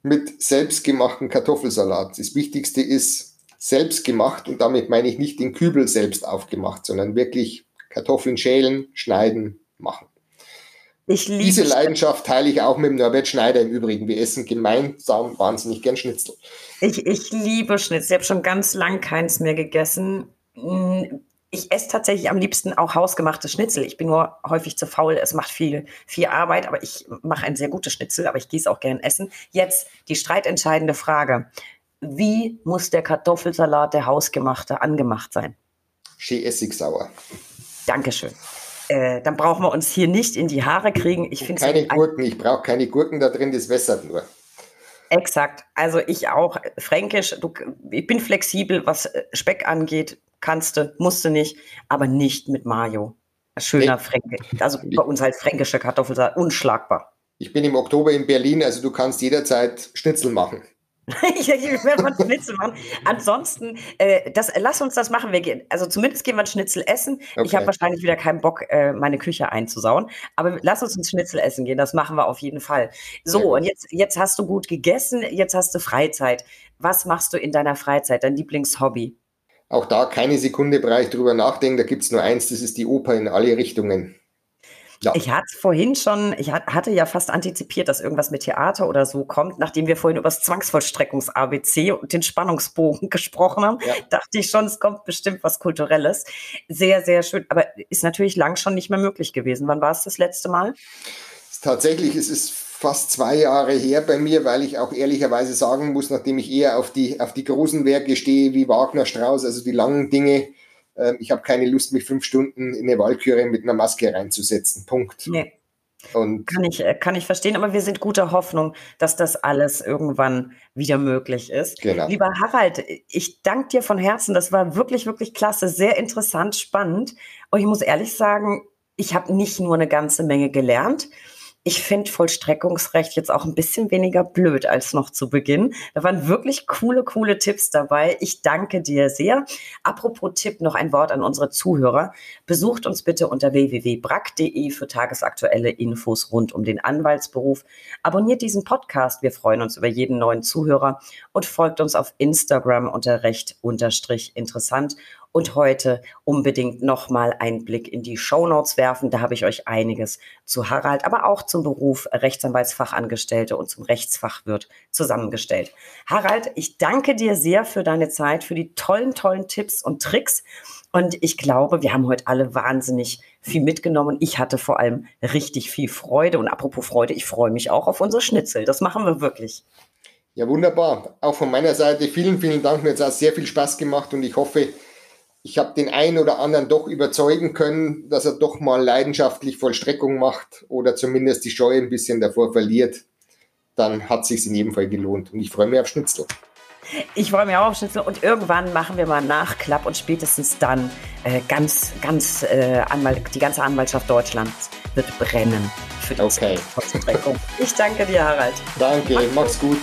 S2: mit selbstgemachten Kartoffelsalat. Das Wichtigste ist selbstgemacht und damit meine ich nicht den Kübel selbst aufgemacht, sondern wirklich Kartoffeln schälen, schneiden, machen. Diese Leidenschaft teile ich auch mit dem Norbert Schneider im Übrigen. Wir essen gemeinsam wahnsinnig gern Schnitzel.
S1: Ich, ich liebe Schnitzel. Ich habe schon ganz lang keins mehr gegessen. Hm, ich esse tatsächlich am liebsten auch hausgemachtes Schnitzel. Ich bin nur häufig zu faul. Es macht viel, viel Arbeit, aber ich mache ein sehr gutes Schnitzel, aber ich gehe es auch gern essen. Jetzt die streitentscheidende Frage. Wie muss der Kartoffelsalat, der hausgemachte, angemacht sein?
S2: Schön essigsauer.
S1: Dankeschön. Äh, dann brauchen wir uns hier nicht in die Haare kriegen. Ich
S2: finde keine Gurken. Ich brauche keine Gurken da drin. Das wässert nur.
S1: Exakt. Also ich auch. Fränkisch. Du, ich bin flexibel, was Speck angeht kannst du, musst du nicht, aber nicht mit Mayo. Schöner nee. Fränke. Also bei uns halt fränkische Kartoffelsalat, unschlagbar.
S2: Ich bin im Oktober in Berlin, also du kannst jederzeit Schnitzel machen. (laughs)
S1: ich werde mal Schnitzel machen. Ansonsten, äh, das, lass uns das machen. Wir gehen, also zumindest gehen wir ein Schnitzel essen. Okay. Ich habe wahrscheinlich wieder keinen Bock, äh, meine Küche einzusauen. Aber lass uns ein Schnitzel essen gehen. Das machen wir auf jeden Fall. So, und jetzt, jetzt hast du gut gegessen. Jetzt hast du Freizeit. Was machst du in deiner Freizeit? Dein Lieblingshobby?
S2: Auch da keine Sekunde brauche ich drüber nachdenken. Da gibt es nur eins, das ist die Oper in alle Richtungen.
S1: Ja. Ich hatte vorhin schon, ich hatte ja fast antizipiert, dass irgendwas mit Theater oder so kommt, nachdem wir vorhin über das Zwangsvollstreckungs-ABC und den Spannungsbogen (laughs) gesprochen haben, ja. dachte ich schon, es kommt bestimmt was Kulturelles. Sehr, sehr schön. Aber ist natürlich lang schon nicht mehr möglich gewesen. Wann war es das letzte Mal?
S2: Tatsächlich, es ist fast zwei Jahre her bei mir, weil ich auch ehrlicherweise sagen muss, nachdem ich eher auf die, auf die großen Werke stehe, wie Wagner, Strauß, also die langen Dinge, äh, ich habe keine Lust, mich fünf Stunden in eine Walküre mit einer Maske reinzusetzen. Punkt. Nee.
S1: Und kann ich, äh, kann ich verstehen, aber wir sind guter Hoffnung, dass das alles irgendwann wieder möglich ist. Genau. Lieber Harald, ich danke dir von Herzen. Das war wirklich, wirklich klasse, sehr interessant, spannend. Und ich muss ehrlich sagen, ich habe nicht nur eine ganze Menge gelernt, ich finde Vollstreckungsrecht jetzt auch ein bisschen weniger blöd als noch zu Beginn. Da waren wirklich coole, coole Tipps dabei. Ich danke dir sehr. Apropos Tipp, noch ein Wort an unsere Zuhörer. Besucht uns bitte unter www.brack.de für tagesaktuelle Infos rund um den Anwaltsberuf. Abonniert diesen Podcast. Wir freuen uns über jeden neuen Zuhörer und folgt uns auf Instagram unter recht unterstrich interessant und heute unbedingt nochmal einen Blick in die Shownotes werfen. Da habe ich euch einiges zu Harald, aber auch zum Beruf Rechtsanwaltsfachangestellte und zum Rechtsfachwirt zusammengestellt. Harald, ich danke dir sehr für deine Zeit, für die tollen, tollen Tipps und Tricks. Und ich glaube, wir haben heute alle wahnsinnig viel mitgenommen. Ich hatte vor allem richtig viel Freude. Und apropos Freude, ich freue mich auch auf unsere Schnitzel. Das machen wir wirklich.
S2: Ja, wunderbar. Auch von meiner Seite vielen, vielen Dank. Mir hat es auch sehr viel Spaß gemacht und ich hoffe, ich habe den einen oder anderen doch überzeugen können, dass er doch mal leidenschaftlich Vollstreckung macht oder zumindest die Scheu ein bisschen davor verliert, dann hat sich in jedem Fall gelohnt. Und ich freue mich auf Schnitzel.
S1: Ich freue mich auch auf Schnitzel und irgendwann machen wir mal einen Nachklapp und spätestens dann äh, ganz, ganz äh, Anwalt, die ganze Anwaltschaft Deutschlands wird brennen für die okay. Vollstreckung. Ich danke dir, Harald.
S2: Danke, mach's, mach's gut.